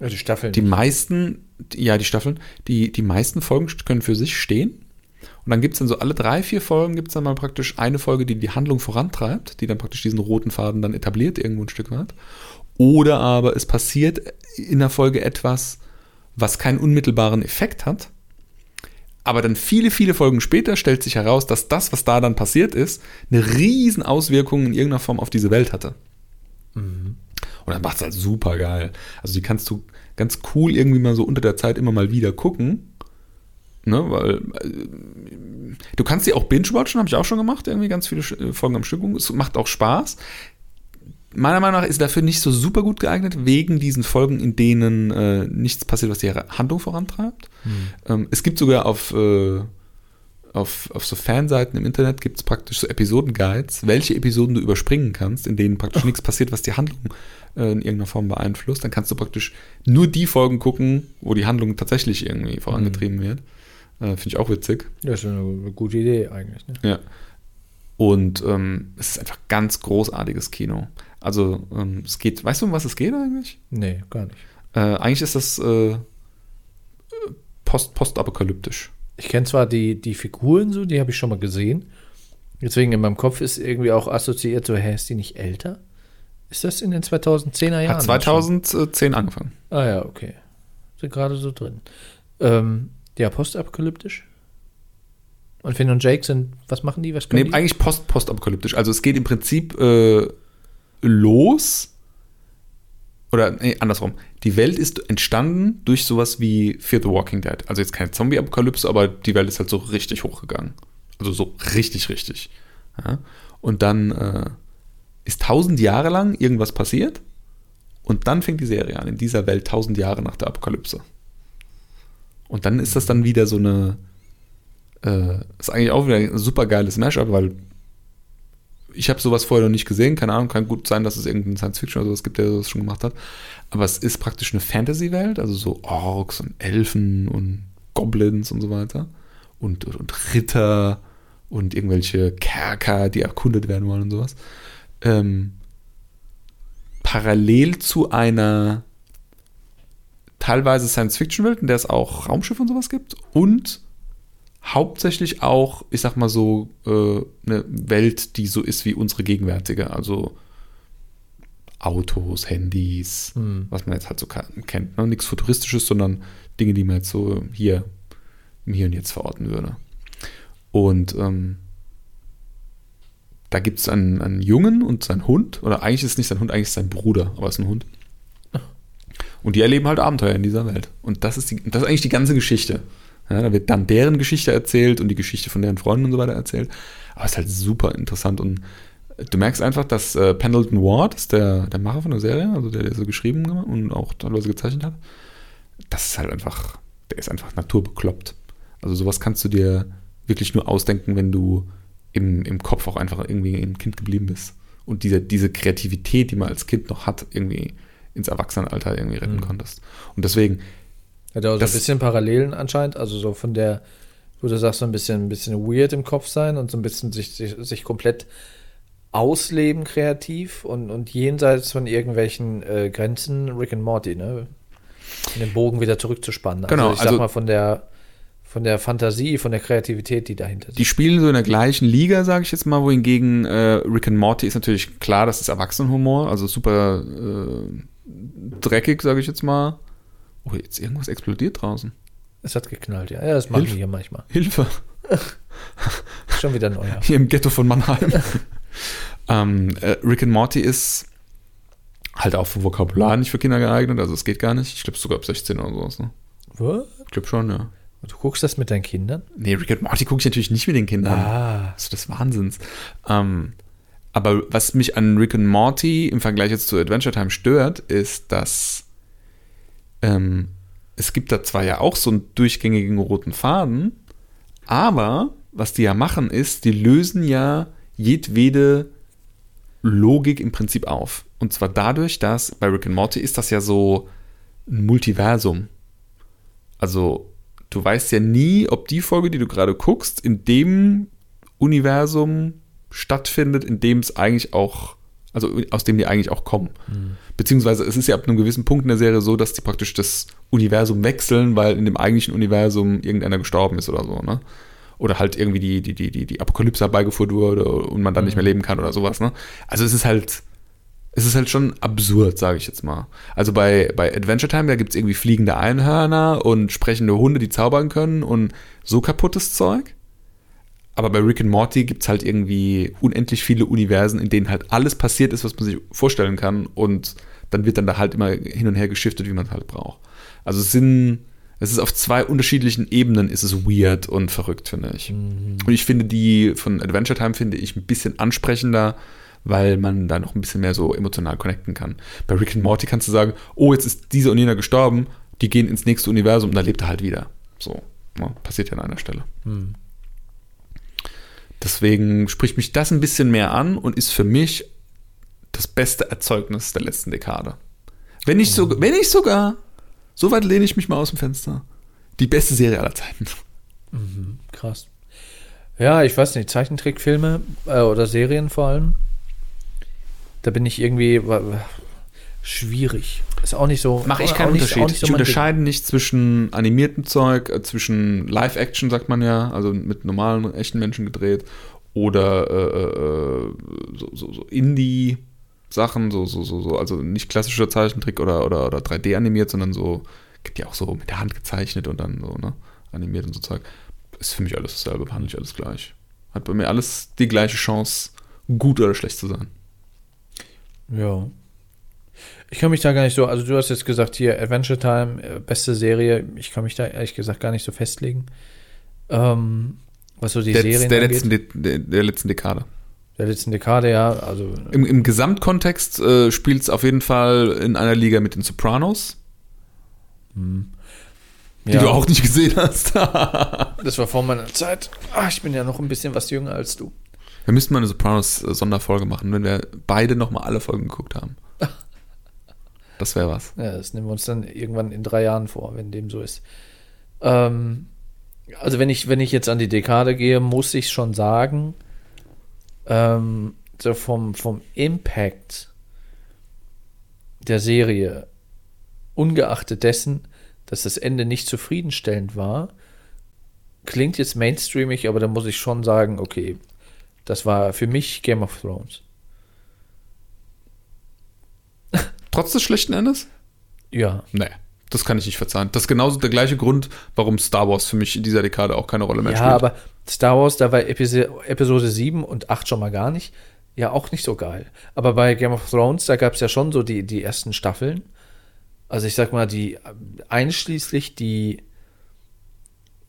Ja, die Staffeln. die meisten, ja, die Staffeln, die, die meisten Folgen können für sich stehen. Und dann gibt es dann so alle drei, vier Folgen gibt es dann mal praktisch eine Folge, die die Handlung vorantreibt, die dann praktisch diesen roten Faden dann etabliert irgendwo ein Stück weit. Oder aber es passiert in der Folge etwas, was keinen unmittelbaren Effekt hat. Aber dann viele, viele Folgen später stellt sich heraus, dass das, was da dann passiert ist, eine riesen Auswirkung in irgendeiner Form auf diese Welt hatte. Und dann macht es halt super geil. Also die kannst du ganz cool irgendwie mal so unter der Zeit immer mal wieder gucken. Ne, weil äh, du kannst sie auch binge-watchen, habe ich auch schon gemacht, irgendwie ganz viele äh, Folgen am Stück. Es macht auch Spaß. Meiner Meinung nach ist dafür nicht so super gut geeignet, wegen diesen Folgen, in denen äh, nichts passiert, was die Handlung vorantreibt. Ähm, es gibt sogar auf, äh, auf, auf so Fanseiten im Internet gibt es praktisch so Episodenguides, welche Episoden du überspringen kannst, in denen praktisch nichts passiert, was die Handlung äh, in irgendeiner Form beeinflusst. Dann kannst du praktisch nur die Folgen gucken, wo die Handlung tatsächlich irgendwie vorangetrieben wird. Äh, Finde ich auch witzig. Das ist eine, eine gute Idee eigentlich. Ne? Ja. Und ähm, es ist einfach ganz großartiges Kino. Also ähm, es geht, weißt du, um was es geht eigentlich? Nee, gar nicht. Äh, eigentlich ist das äh, post, postapokalyptisch. Ich kenne zwar die, die Figuren so, die habe ich schon mal gesehen. Deswegen in meinem Kopf ist irgendwie auch assoziiert, so, hä, ist die nicht älter? Ist das in den 2010er Jahren? Hat 2010 angefangen. Ah ja, okay. Sind gerade so drin. Ähm, ja, postapokalyptisch. Und Finn und Jake sind, was machen die? Was können Nee, die? eigentlich post, postapokalyptisch. Also es geht im Prinzip äh, los. Oder nee, andersrum. Die Welt ist entstanden durch sowas wie Fear the Walking Dead. Also jetzt keine Zombie-Apokalypse, aber die Welt ist halt so richtig hochgegangen. Also so richtig, richtig. Ja? Und dann äh, ist tausend Jahre lang irgendwas passiert. Und dann fängt die Serie an, in dieser Welt tausend Jahre nach der Apokalypse. Und dann ist das dann wieder so eine, äh, ist eigentlich auch wieder ein super geiles Mashup, weil ich habe sowas vorher noch nicht gesehen, keine Ahnung, kann gut sein, dass es irgendein Science-Fiction oder sowas gibt, der das schon gemacht hat. Aber es ist praktisch eine Fantasy-Welt, also so Orks und Elfen und Goblins und so weiter. Und, und, und Ritter und irgendwelche Kerker, die erkundet werden wollen und sowas. Ähm, parallel zu einer teilweise Science-Fiction-Welt, in der es auch Raumschiffe und sowas gibt und hauptsächlich auch, ich sag mal so, äh, eine Welt, die so ist wie unsere gegenwärtige. Also Autos, Handys, Hm. was man jetzt halt so kennt. Ne? Nichts Futuristisches, sondern Dinge, die man jetzt so hier im Hier und Jetzt verorten würde. Und ähm, da gibt es einen, einen Jungen und seinen Hund, oder eigentlich ist es nicht sein Hund, eigentlich ist es sein Bruder, aber es ist ein Hund. Und die erleben halt Abenteuer in dieser Welt. Und das ist, die, das ist eigentlich die ganze Geschichte. Ja, da wird dann deren Geschichte erzählt und die Geschichte von deren Freunden und so weiter erzählt. Aber es ist halt super interessant und du merkst einfach, dass äh, Pendleton Ward, ist der, der Macher von der Serie, also der, der so geschrieben und auch teilweise gezeichnet hat, das ist halt einfach, der ist einfach naturbekloppt. Also sowas kannst du dir wirklich nur ausdenken, wenn du im, im Kopf auch einfach irgendwie ein Kind geblieben bist. Und diese, diese Kreativität, die man als Kind noch hat, irgendwie ins Erwachsenenalter irgendwie retten Mhm. konntest. Und deswegen, Hat er auch so ein bisschen Parallelen anscheinend, also so von der, wo du sagst, so ein bisschen, ein bisschen weird im Kopf sein und so ein bisschen sich, sich, sich komplett ausleben kreativ und, und jenseits von irgendwelchen äh, Grenzen Rick and Morty, ne? Um den Bogen wieder zurückzuspannen. Genau, also ich sag also- mal von der von der Fantasie, von der Kreativität, die dahinter die spielen so in der gleichen Liga, sage ich jetzt mal, wohingegen äh, Rick and Morty ist natürlich klar, das ist Erwachsenenhumor, also super äh, dreckig, sage ich jetzt mal. Oh, jetzt irgendwas explodiert draußen. Es hat geknallt, ja. Ja, das machen Hilfe. wir hier manchmal. Hilfe. (laughs) Schon wieder neuer. Hier im Ghetto von Mannheim. (laughs) ähm, äh, Rick and Morty ist halt auch für Vokabular nicht für Kinder geeignet, also es geht gar nicht. Ich glaube sogar ab 16 oder sowas. Ne? Was? Ich glaube schon, ja. Du guckst das mit deinen Kindern? Nee, Rick and Morty gucke ich natürlich nicht mit den Kindern. Ah. Das ist des Wahnsinns. Ähm, aber was mich an Rick and Morty im Vergleich jetzt zu Adventure Time stört, ist, dass ähm, es gibt da zwar ja auch so einen durchgängigen roten Faden, aber was die ja machen ist, die lösen ja jedwede Logik im Prinzip auf. Und zwar dadurch, dass bei Rick and Morty ist das ja so ein Multiversum. Also du weißt ja nie, ob die Folge, die du gerade guckst, in dem Universum stattfindet, in dem es eigentlich auch, also aus dem die eigentlich auch kommen. Beziehungsweise es ist ja ab einem gewissen Punkt in der Serie so, dass die praktisch das Universum wechseln, weil in dem eigentlichen Universum irgendeiner gestorben ist oder so, ne? Oder halt irgendwie die, die, die, die, die Apokalypse herbeigeführt wurde und man dann nicht mehr leben kann oder sowas, ne? Also es ist halt, es ist halt schon absurd, sage ich jetzt mal. Also bei, bei Adventure Time, da gibt es irgendwie fliegende Einhörner und sprechende Hunde, die zaubern können und so kaputtes Zeug. Aber bei Rick and Morty gibt es halt irgendwie unendlich viele Universen, in denen halt alles passiert ist, was man sich vorstellen kann. Und dann wird dann da halt immer hin und her geschiftet, wie man es halt braucht. Also es sind, es ist auf zwei unterschiedlichen Ebenen ist es weird und verrückt, finde ich. Und ich finde die von Adventure Time finde ich ein bisschen ansprechender, weil man da noch ein bisschen mehr so emotional connecten kann. Bei Rick and Morty kannst du sagen, oh, jetzt ist dieser und jener gestorben, die gehen ins nächste Universum und dann lebt er halt wieder. So, ne, passiert ja an einer Stelle. Deswegen spricht mich das ein bisschen mehr an und ist für mich das beste Erzeugnis der letzten Dekade. Wenn nicht, so, wenn nicht sogar, so weit lehne ich mich mal aus dem Fenster, die beste Serie aller Zeiten. Krass. Ja, ich weiß nicht, Zeichentrickfilme äh, oder Serien vor allem. Da bin ich irgendwie schwierig. Ist auch nicht so. Mache ich keinen nicht- Unterschied. auch nicht so ich mein Ding. unterscheide nicht zwischen animiertem Zeug, äh, zwischen Live-Action, sagt man ja, also mit normalen, echten Menschen gedreht, oder äh, äh, so, so, so Indie-Sachen, so, so, so, so, also nicht klassischer Zeichentrick oder, oder, oder 3D animiert, sondern so, gibt ja auch so mit der Hand gezeichnet und dann so, ne, animiert und so Zeug. Ist für mich alles dasselbe, behandle ich alles gleich. Hat bei mir alles die gleiche Chance, gut oder schlecht zu sein. Ja. Ich kann mich da gar nicht so, also du hast jetzt gesagt, hier Adventure Time, äh, beste Serie. Ich kann mich da ehrlich gesagt gar nicht so festlegen. Ähm, was so die Der, Serien der, letzten, De der, der letzten Dekade. der letzten Dekade, ja. Also Im, im Gesamtkontext äh, spielt es auf jeden Fall in einer Liga mit den Sopranos, die ja, du auch nicht gesehen hast. (laughs) Das war vor meiner Zeit. Ah, ich bin ja noch ein bisschen was jünger als du. wir müssten mal eine Sopranos-Sonderfolge machen, wenn wir beide nochmal alle Folgen geguckt haben. Das wäre was. Ja, das nehmen wir uns dann irgendwann in drei Jahren vor, wenn dem so ist. Ähm, also wenn ich, wenn ich jetzt an die Dekade gehe, muss ich schon sagen, ähm, so vom, vom Impact der Serie, ungeachtet dessen, dass das Ende nicht zufriedenstellend war, klingt jetzt mainstreamig, aber da muss ich schon sagen, okay, das war für mich Game of Thrones. Trotz des schlechten Endes? Ja. Nee, das kann ich nicht verzeihen. Das ist genauso der gleiche Grund, warum Star Wars für mich in dieser Dekade auch keine Rolle mehr Ja, spielt. aber Star Wars, da war Episode, Episode 7 und 8 schon mal gar nicht. Ja, auch nicht so geil. Aber bei Game of Thrones, da gab es ja schon so die, die ersten Staffeln. Also ich sag mal, die einschließlich die,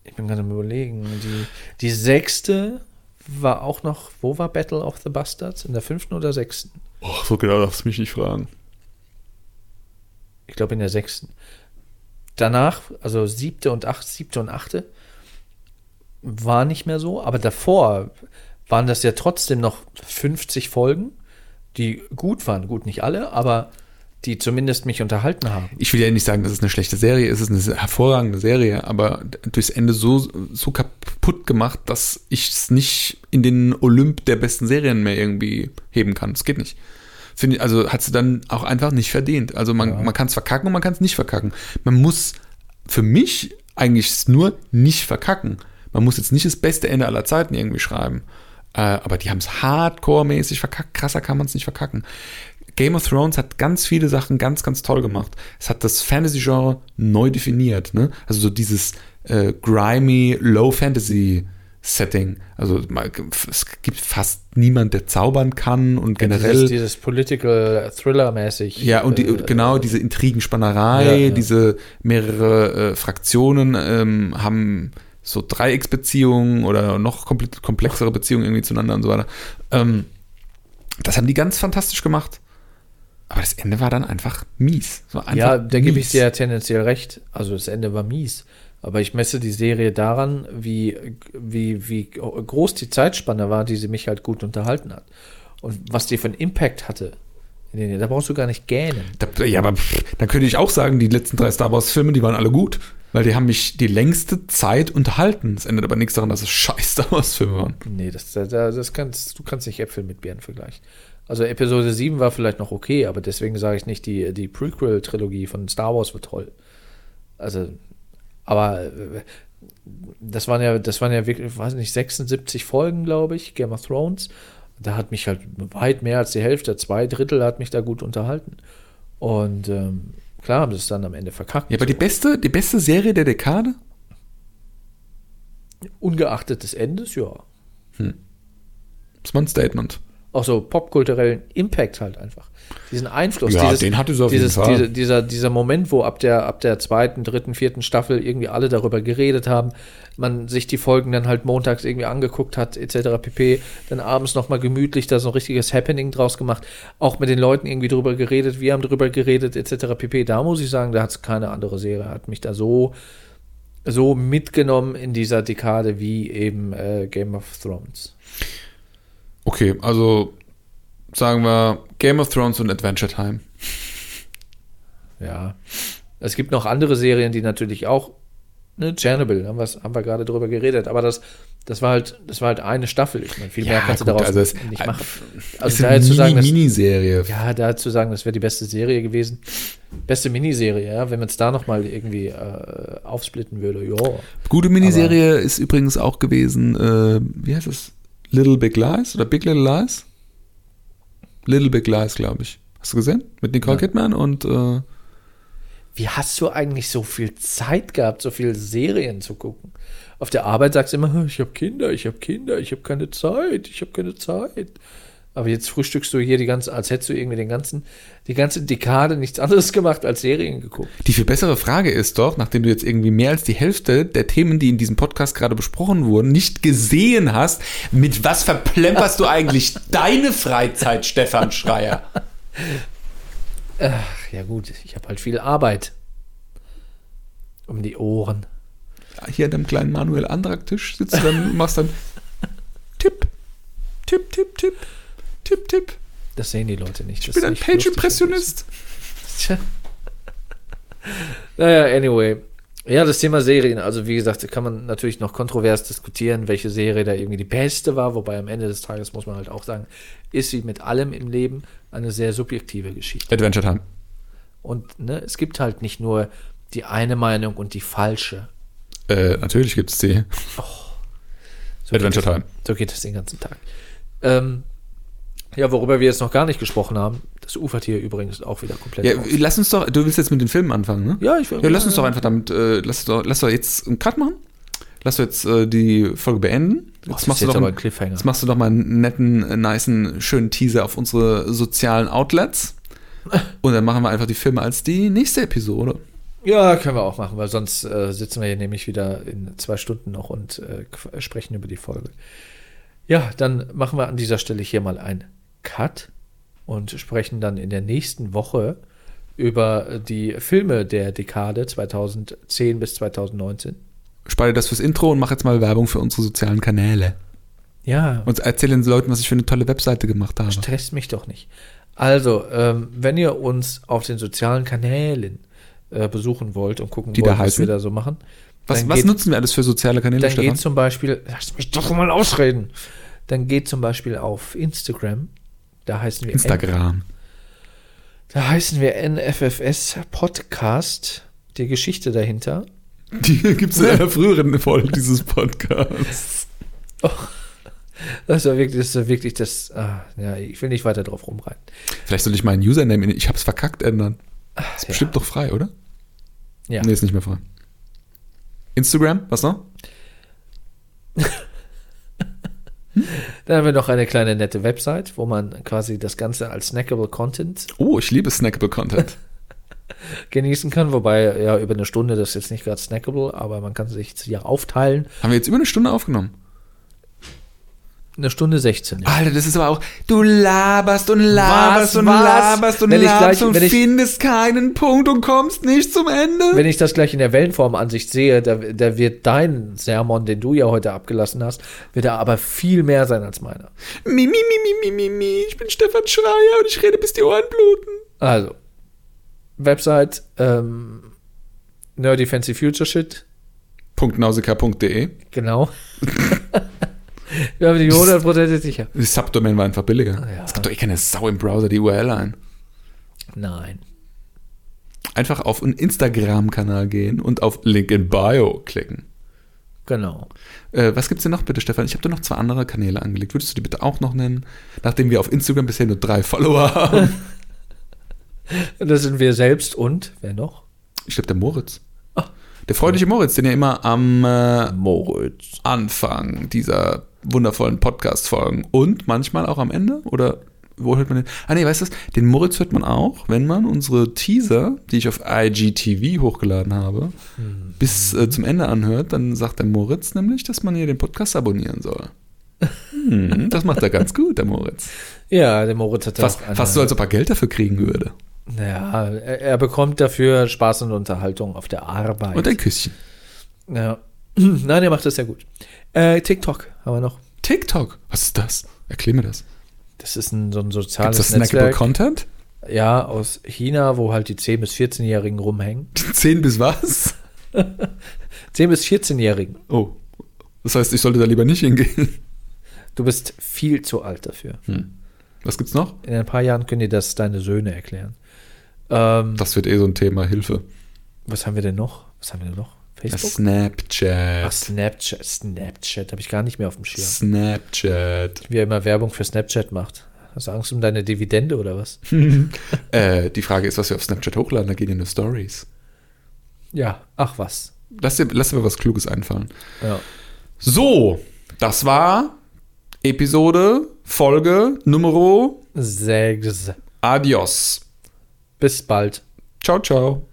ich bin gerade am überlegen, die, die sechste war auch noch, wo war Battle of the Bastards? In der fünften oder sechsten? Oh, so genau darfst du mich nicht fragen. Ich glaube in der sechsten. Danach, also siebte und achte, siebte und achte, war nicht mehr so, aber davor waren das ja trotzdem noch 50 Folgen, die gut waren. Gut, nicht alle, aber die zumindest mich unterhalten haben. Ich will ja nicht sagen, dass es eine schlechte Serie ist, es ist eine hervorragende Serie, aber durchs Ende so, so kaputt gemacht, dass ich es nicht in den Olymp der besten Serien mehr irgendwie heben kann. Das geht nicht. Finde also hat sie dann auch einfach nicht verdient. Also man, Ja. man kann es verkacken und man kann es nicht verkacken. Man muss für mich eigentlich nur nicht verkacken. Man muss jetzt nicht das beste Ende aller Zeiten irgendwie schreiben. Äh, aber die haben es hardcore-mäßig verkackt. Krasser kann man es nicht verkacken. Game of Thrones hat ganz viele Sachen ganz, ganz toll gemacht. Es hat das Fantasy-Genre neu definiert. Ne? Also so dieses äh, grimy, Low-Fantasy-Setting. Also es gibt fast niemand, der zaubern kann und generell. Dieses, dieses Political Thriller-mäßig. Ja, und die, äh, genau, diese Intrigenspannerei, Ja, ja. diese mehrere äh, Fraktionen ähm, haben so Dreiecksbeziehungen oder noch komple- komplexere Beziehungen irgendwie zueinander und so weiter. Ähm, das haben die ganz fantastisch gemacht. Aber das Ende war dann einfach mies. Einfach Ja, da gebe ich dir ja tendenziell recht. Also das Ende war mies. Aber ich messe die Serie daran, wie, wie, wie groß die Zeitspanne war, die sie mich halt gut unterhalten hat. Und was die für einen Impact hatte. Da brauchst du gar nicht gähnen. Da, ja, aber dann könnte ich auch sagen, die letzten drei Star Wars-Filme, die waren alle gut. Weil die haben mich die längste Zeit unterhalten. Das ändert aber nichts daran, dass es (laughs) scheiß Star Wars-Filme waren. Nee, das, das, das kannst, du kannst nicht Äpfel mit Birnen vergleichen. Also Episode 7 war vielleicht noch okay, aber deswegen sage ich nicht, die, die Prequel-Trilogie von Star Wars war toll. Also, aber äh, das waren ja, das waren ja wirklich, weiß nicht, 76 Folgen, glaube ich, Game of Thrones. Da hat mich halt weit mehr als die Hälfte, zwei Drittel hat mich da gut unterhalten. Und ähm, klar haben sie es dann am Ende verkackt. Ja, aber die beste, die beste Serie der Dekade? Ungeachtet des Endes, ja. Das ist mal ein Statement. Auch so popkulturellen Impact halt einfach. Diesen Einfluss. Ja, dieses, den hatte sie auf dieses, jeden Fall. Diese, dieser, dieser Moment, wo ab der, ab der zweiten, dritten, vierten Staffel irgendwie alle darüber geredet haben, man sich die Folgen dann halt montags irgendwie angeguckt hat, etc. pp. Dann abends nochmal gemütlich da so ein richtiges Happening draus gemacht. Auch mit den Leuten irgendwie drüber geredet, wir haben drüber geredet, etc. pp. Da muss ich sagen, da hat es keine andere Serie, hat mich da so, so mitgenommen in dieser Dekade wie eben äh, Game of Thrones. Okay, also sagen wir Game of Thrones und Adventure Time. Ja. Es gibt noch andere Serien, die natürlich auch, ne, Chernobyl, haben, haben wir gerade drüber geredet, aber das, das war halt, das war halt eine Staffel. Ich meine, viel mehr kannst gut, du daraus also es- nicht äh, machen. ist Also da eine jetzt zu sagen, dass, Mini-Miniserie. ja, da zu sagen, das wäre die beste Serie gewesen. Beste Miniserie, ja, wenn man es da nochmal irgendwie äh, aufsplitten würde, ja. Gute Miniserie ist übrigens auch gewesen, äh, wie heißt es? Little Big Lies oder Big Little Lies? Little Big Lies, glaube ich. Hast du gesehen? Mit Nicole Ja. Kidman und äh, Wie hast du eigentlich so viel Zeit gehabt, so viele Serien zu gucken? Auf der Arbeit sagst du immer, ich habe Kinder, ich habe Kinder, ich habe keine Zeit, ich habe keine Zeit. Aber jetzt frühstückst du hier die ganze, als hättest du irgendwie den ganzen, die ganze Dekade nichts anderes gemacht als Serien geguckt. die viel bessere Frage ist doch, nachdem du jetzt irgendwie mehr als die Hälfte der Themen, die in diesem Podcast gerade besprochen wurden, nicht gesehen hast, mit was verplemperst du eigentlich (laughs) deine Freizeit, Stefan Schreier? Ach ja gut, ich habe halt viel Arbeit um die Ohren. Hier an deinem kleinen Manuel Andrak-Tisch sitzt du dann und machst (laughs) dann Tipp, Tipp, Tipp, Tipp, Tipp, Tipp. Das sehen die Leute nicht. Ich Das bin ein. Page-Impressionist. Tja. (laughs) Naja, anyway. Ja, das Thema Serien, also wie gesagt, kann man natürlich noch kontrovers diskutieren, welche Serie da irgendwie die beste war, wobei am Ende des Tages muss man halt auch sagen, ist sie mit allem im Leben eine sehr subjektive Geschichte. Adventure Time. Und ne, es gibt halt nicht nur die eine Meinung und die falsche. Äh, natürlich gibt es die. So Adventure Time. Das, so geht es den ganzen Tag. Ähm, ja, worüber wir jetzt noch gar nicht gesprochen haben, das ufert hier übrigens auch wieder komplett Ja, aus. lass uns doch, du willst jetzt mit den Filmen anfangen, ne? Ja, ich will. Ja, lass uns doch einfach damit, äh, lass, doch, lass doch jetzt einen Cut machen. Lass doch jetzt äh, die Folge beenden. Jetzt das machst, jetzt einen, ein Cliffhanger. jetzt machst du doch mal einen netten, äh, nicen, schönen Teaser auf unsere sozialen Outlets. (laughs) Und dann machen wir einfach die Filme als die nächste Episode. Ja, können wir auch machen, weil sonst äh, sitzen wir hier nämlich wieder in zwei Stunden noch und äh, sprechen über die Folge. Ja, dann machen wir an dieser Stelle hier mal einen Cut und sprechen dann in der nächsten Woche über die Filme der Dekade 2010 bis 2019. Speide das fürs Intro und mach jetzt mal Werbung für unsere sozialen Kanäle. Ja, Und erzähle den Leuten, was ich für eine tolle Webseite gemacht habe. stresst mich doch nicht. Also, ähm, wenn ihr uns auf den sozialen Kanälen äh, besuchen wollt und gucken Die wollt, was wir da so machen, Was, was geht- nutzen wir alles für soziale Kanäle, Dann Stefan? geht zum Beispiel, lass mich doch mal ausreden. Dann geht zum Beispiel auf Instagram. Da heißen wir Instagram. da heißen wir NFFS Podcast. Die Geschichte dahinter. Die gibt es in einer früheren Folge dieses Podcasts. Das war wirklich, das war wirklich das. Ah, ja, ich will nicht weiter drauf rumreiten. Vielleicht soll ich meinen Username, in, ich hab's verkackt, ändern. Ist Ja. bestimmt doch frei, oder? Ja. Nee, ist nicht mehr frei. Instagram, was noch? (laughs) Dann haben wir noch eine kleine nette Website, wo man quasi das Ganze als snackable Content Oh, ich liebe snackable Content. (laughs) genießen kann. Wobei, ja, über eine Stunde, das ist jetzt nicht gerade snackable, aber man kann sich ja aufteilen. Haben wir jetzt über eine Stunde aufgenommen? Eine Stunde 16. Ja. Alter, das ist aber auch, du laberst und laberst Was, und was? laberst und Wenn laberst gleich- und ich- findest keinen Punkt und kommst nicht zum Ende. Wenn ich das gleich in der Wellenformansicht sehe, da, da wird dein Sermon, den du ja heute abgelassen hast, wird er aber viel mehr sein als meiner. Mi, mi, mi, mi, mi, mi, mi. Ich bin Stefan Schreier und ich rede bis die Ohren bluten. Also, Website, ähm, Nerdy Fancy Future Shit, .nausicaa.de genau. (laughs) Wir haben die 100% sicher. Das Subdomain war einfach billiger. Ja. Es gibt doch eh keine Sau im Browser die URL ein. Nein. Einfach auf einen Instagram-Kanal gehen und auf Link in Bio klicken. Genau. Äh, was gibt's denn noch bitte, Stefan? Ich habe da noch zwei andere Kanäle angelegt. Würdest du die bitte auch noch nennen? Nachdem wir auf Instagram bisher nur drei Follower (laughs) haben. (laughs) Das sind wir selbst und, wer noch? ich glaube, der Moritz. Der freudige Moritz, den ihr immer am äh, Moritz. Anfang dieser wundervollen Podcast-Folgen und manchmal auch am Ende? Oder wo hört man den? Ah, nee, weißt du, den Moritz hört man auch, wenn man unsere Teaser, die ich auf IGTV hochgeladen habe, bis äh, zum Ende anhört. Dann sagt der Moritz nämlich, dass man hier den Podcast abonnieren soll. Hm, das macht er ganz gut, der Moritz. Ja, der Moritz hat Fast, auch eine- fast so, als ob er Geld dafür kriegen würde. Ja, er, er bekommt dafür Spaß und Unterhaltung auf der Arbeit. Und ein Küsschen. ja. (clears throat) Nein, er macht das sehr gut. Äh, TikTok haben wir noch. TikTok, was ist das? Erklär mir das. Das ist ein, so ein soziales es das snackable Netzwerk. Content? Ja, aus China, wo halt die 10- bis 14-Jährigen rumhängen. (laughs) 10 bis was? (laughs) 10- bis 14-Jährigen. Oh. Das heißt, ich sollte da lieber nicht hingehen. Du bist viel zu alt dafür. Was gibt's noch? In ein paar Jahren können dir das deine Söhne erklären. Ähm, Das wird eh so ein Thema, Hilfe. was haben wir denn noch? Was haben wir denn noch? Facebook? Snapchat. Ach, Snapchat. Snapchat habe ich gar nicht mehr auf dem Schirm. Snapchat. Wie er immer Werbung für Snapchat macht. Hast du Angst um deine Dividende oder was? (laughs) äh, die Frage ist, was wir auf Snapchat hochladen, da gehen ja nur Stories. Ja, ach was. Lass dir, lass dir mal was Kluges einfallen. Ja. So, das war Episode, Folge, Numero. Sechs. Adios. Bis bald. Ciao, ciao.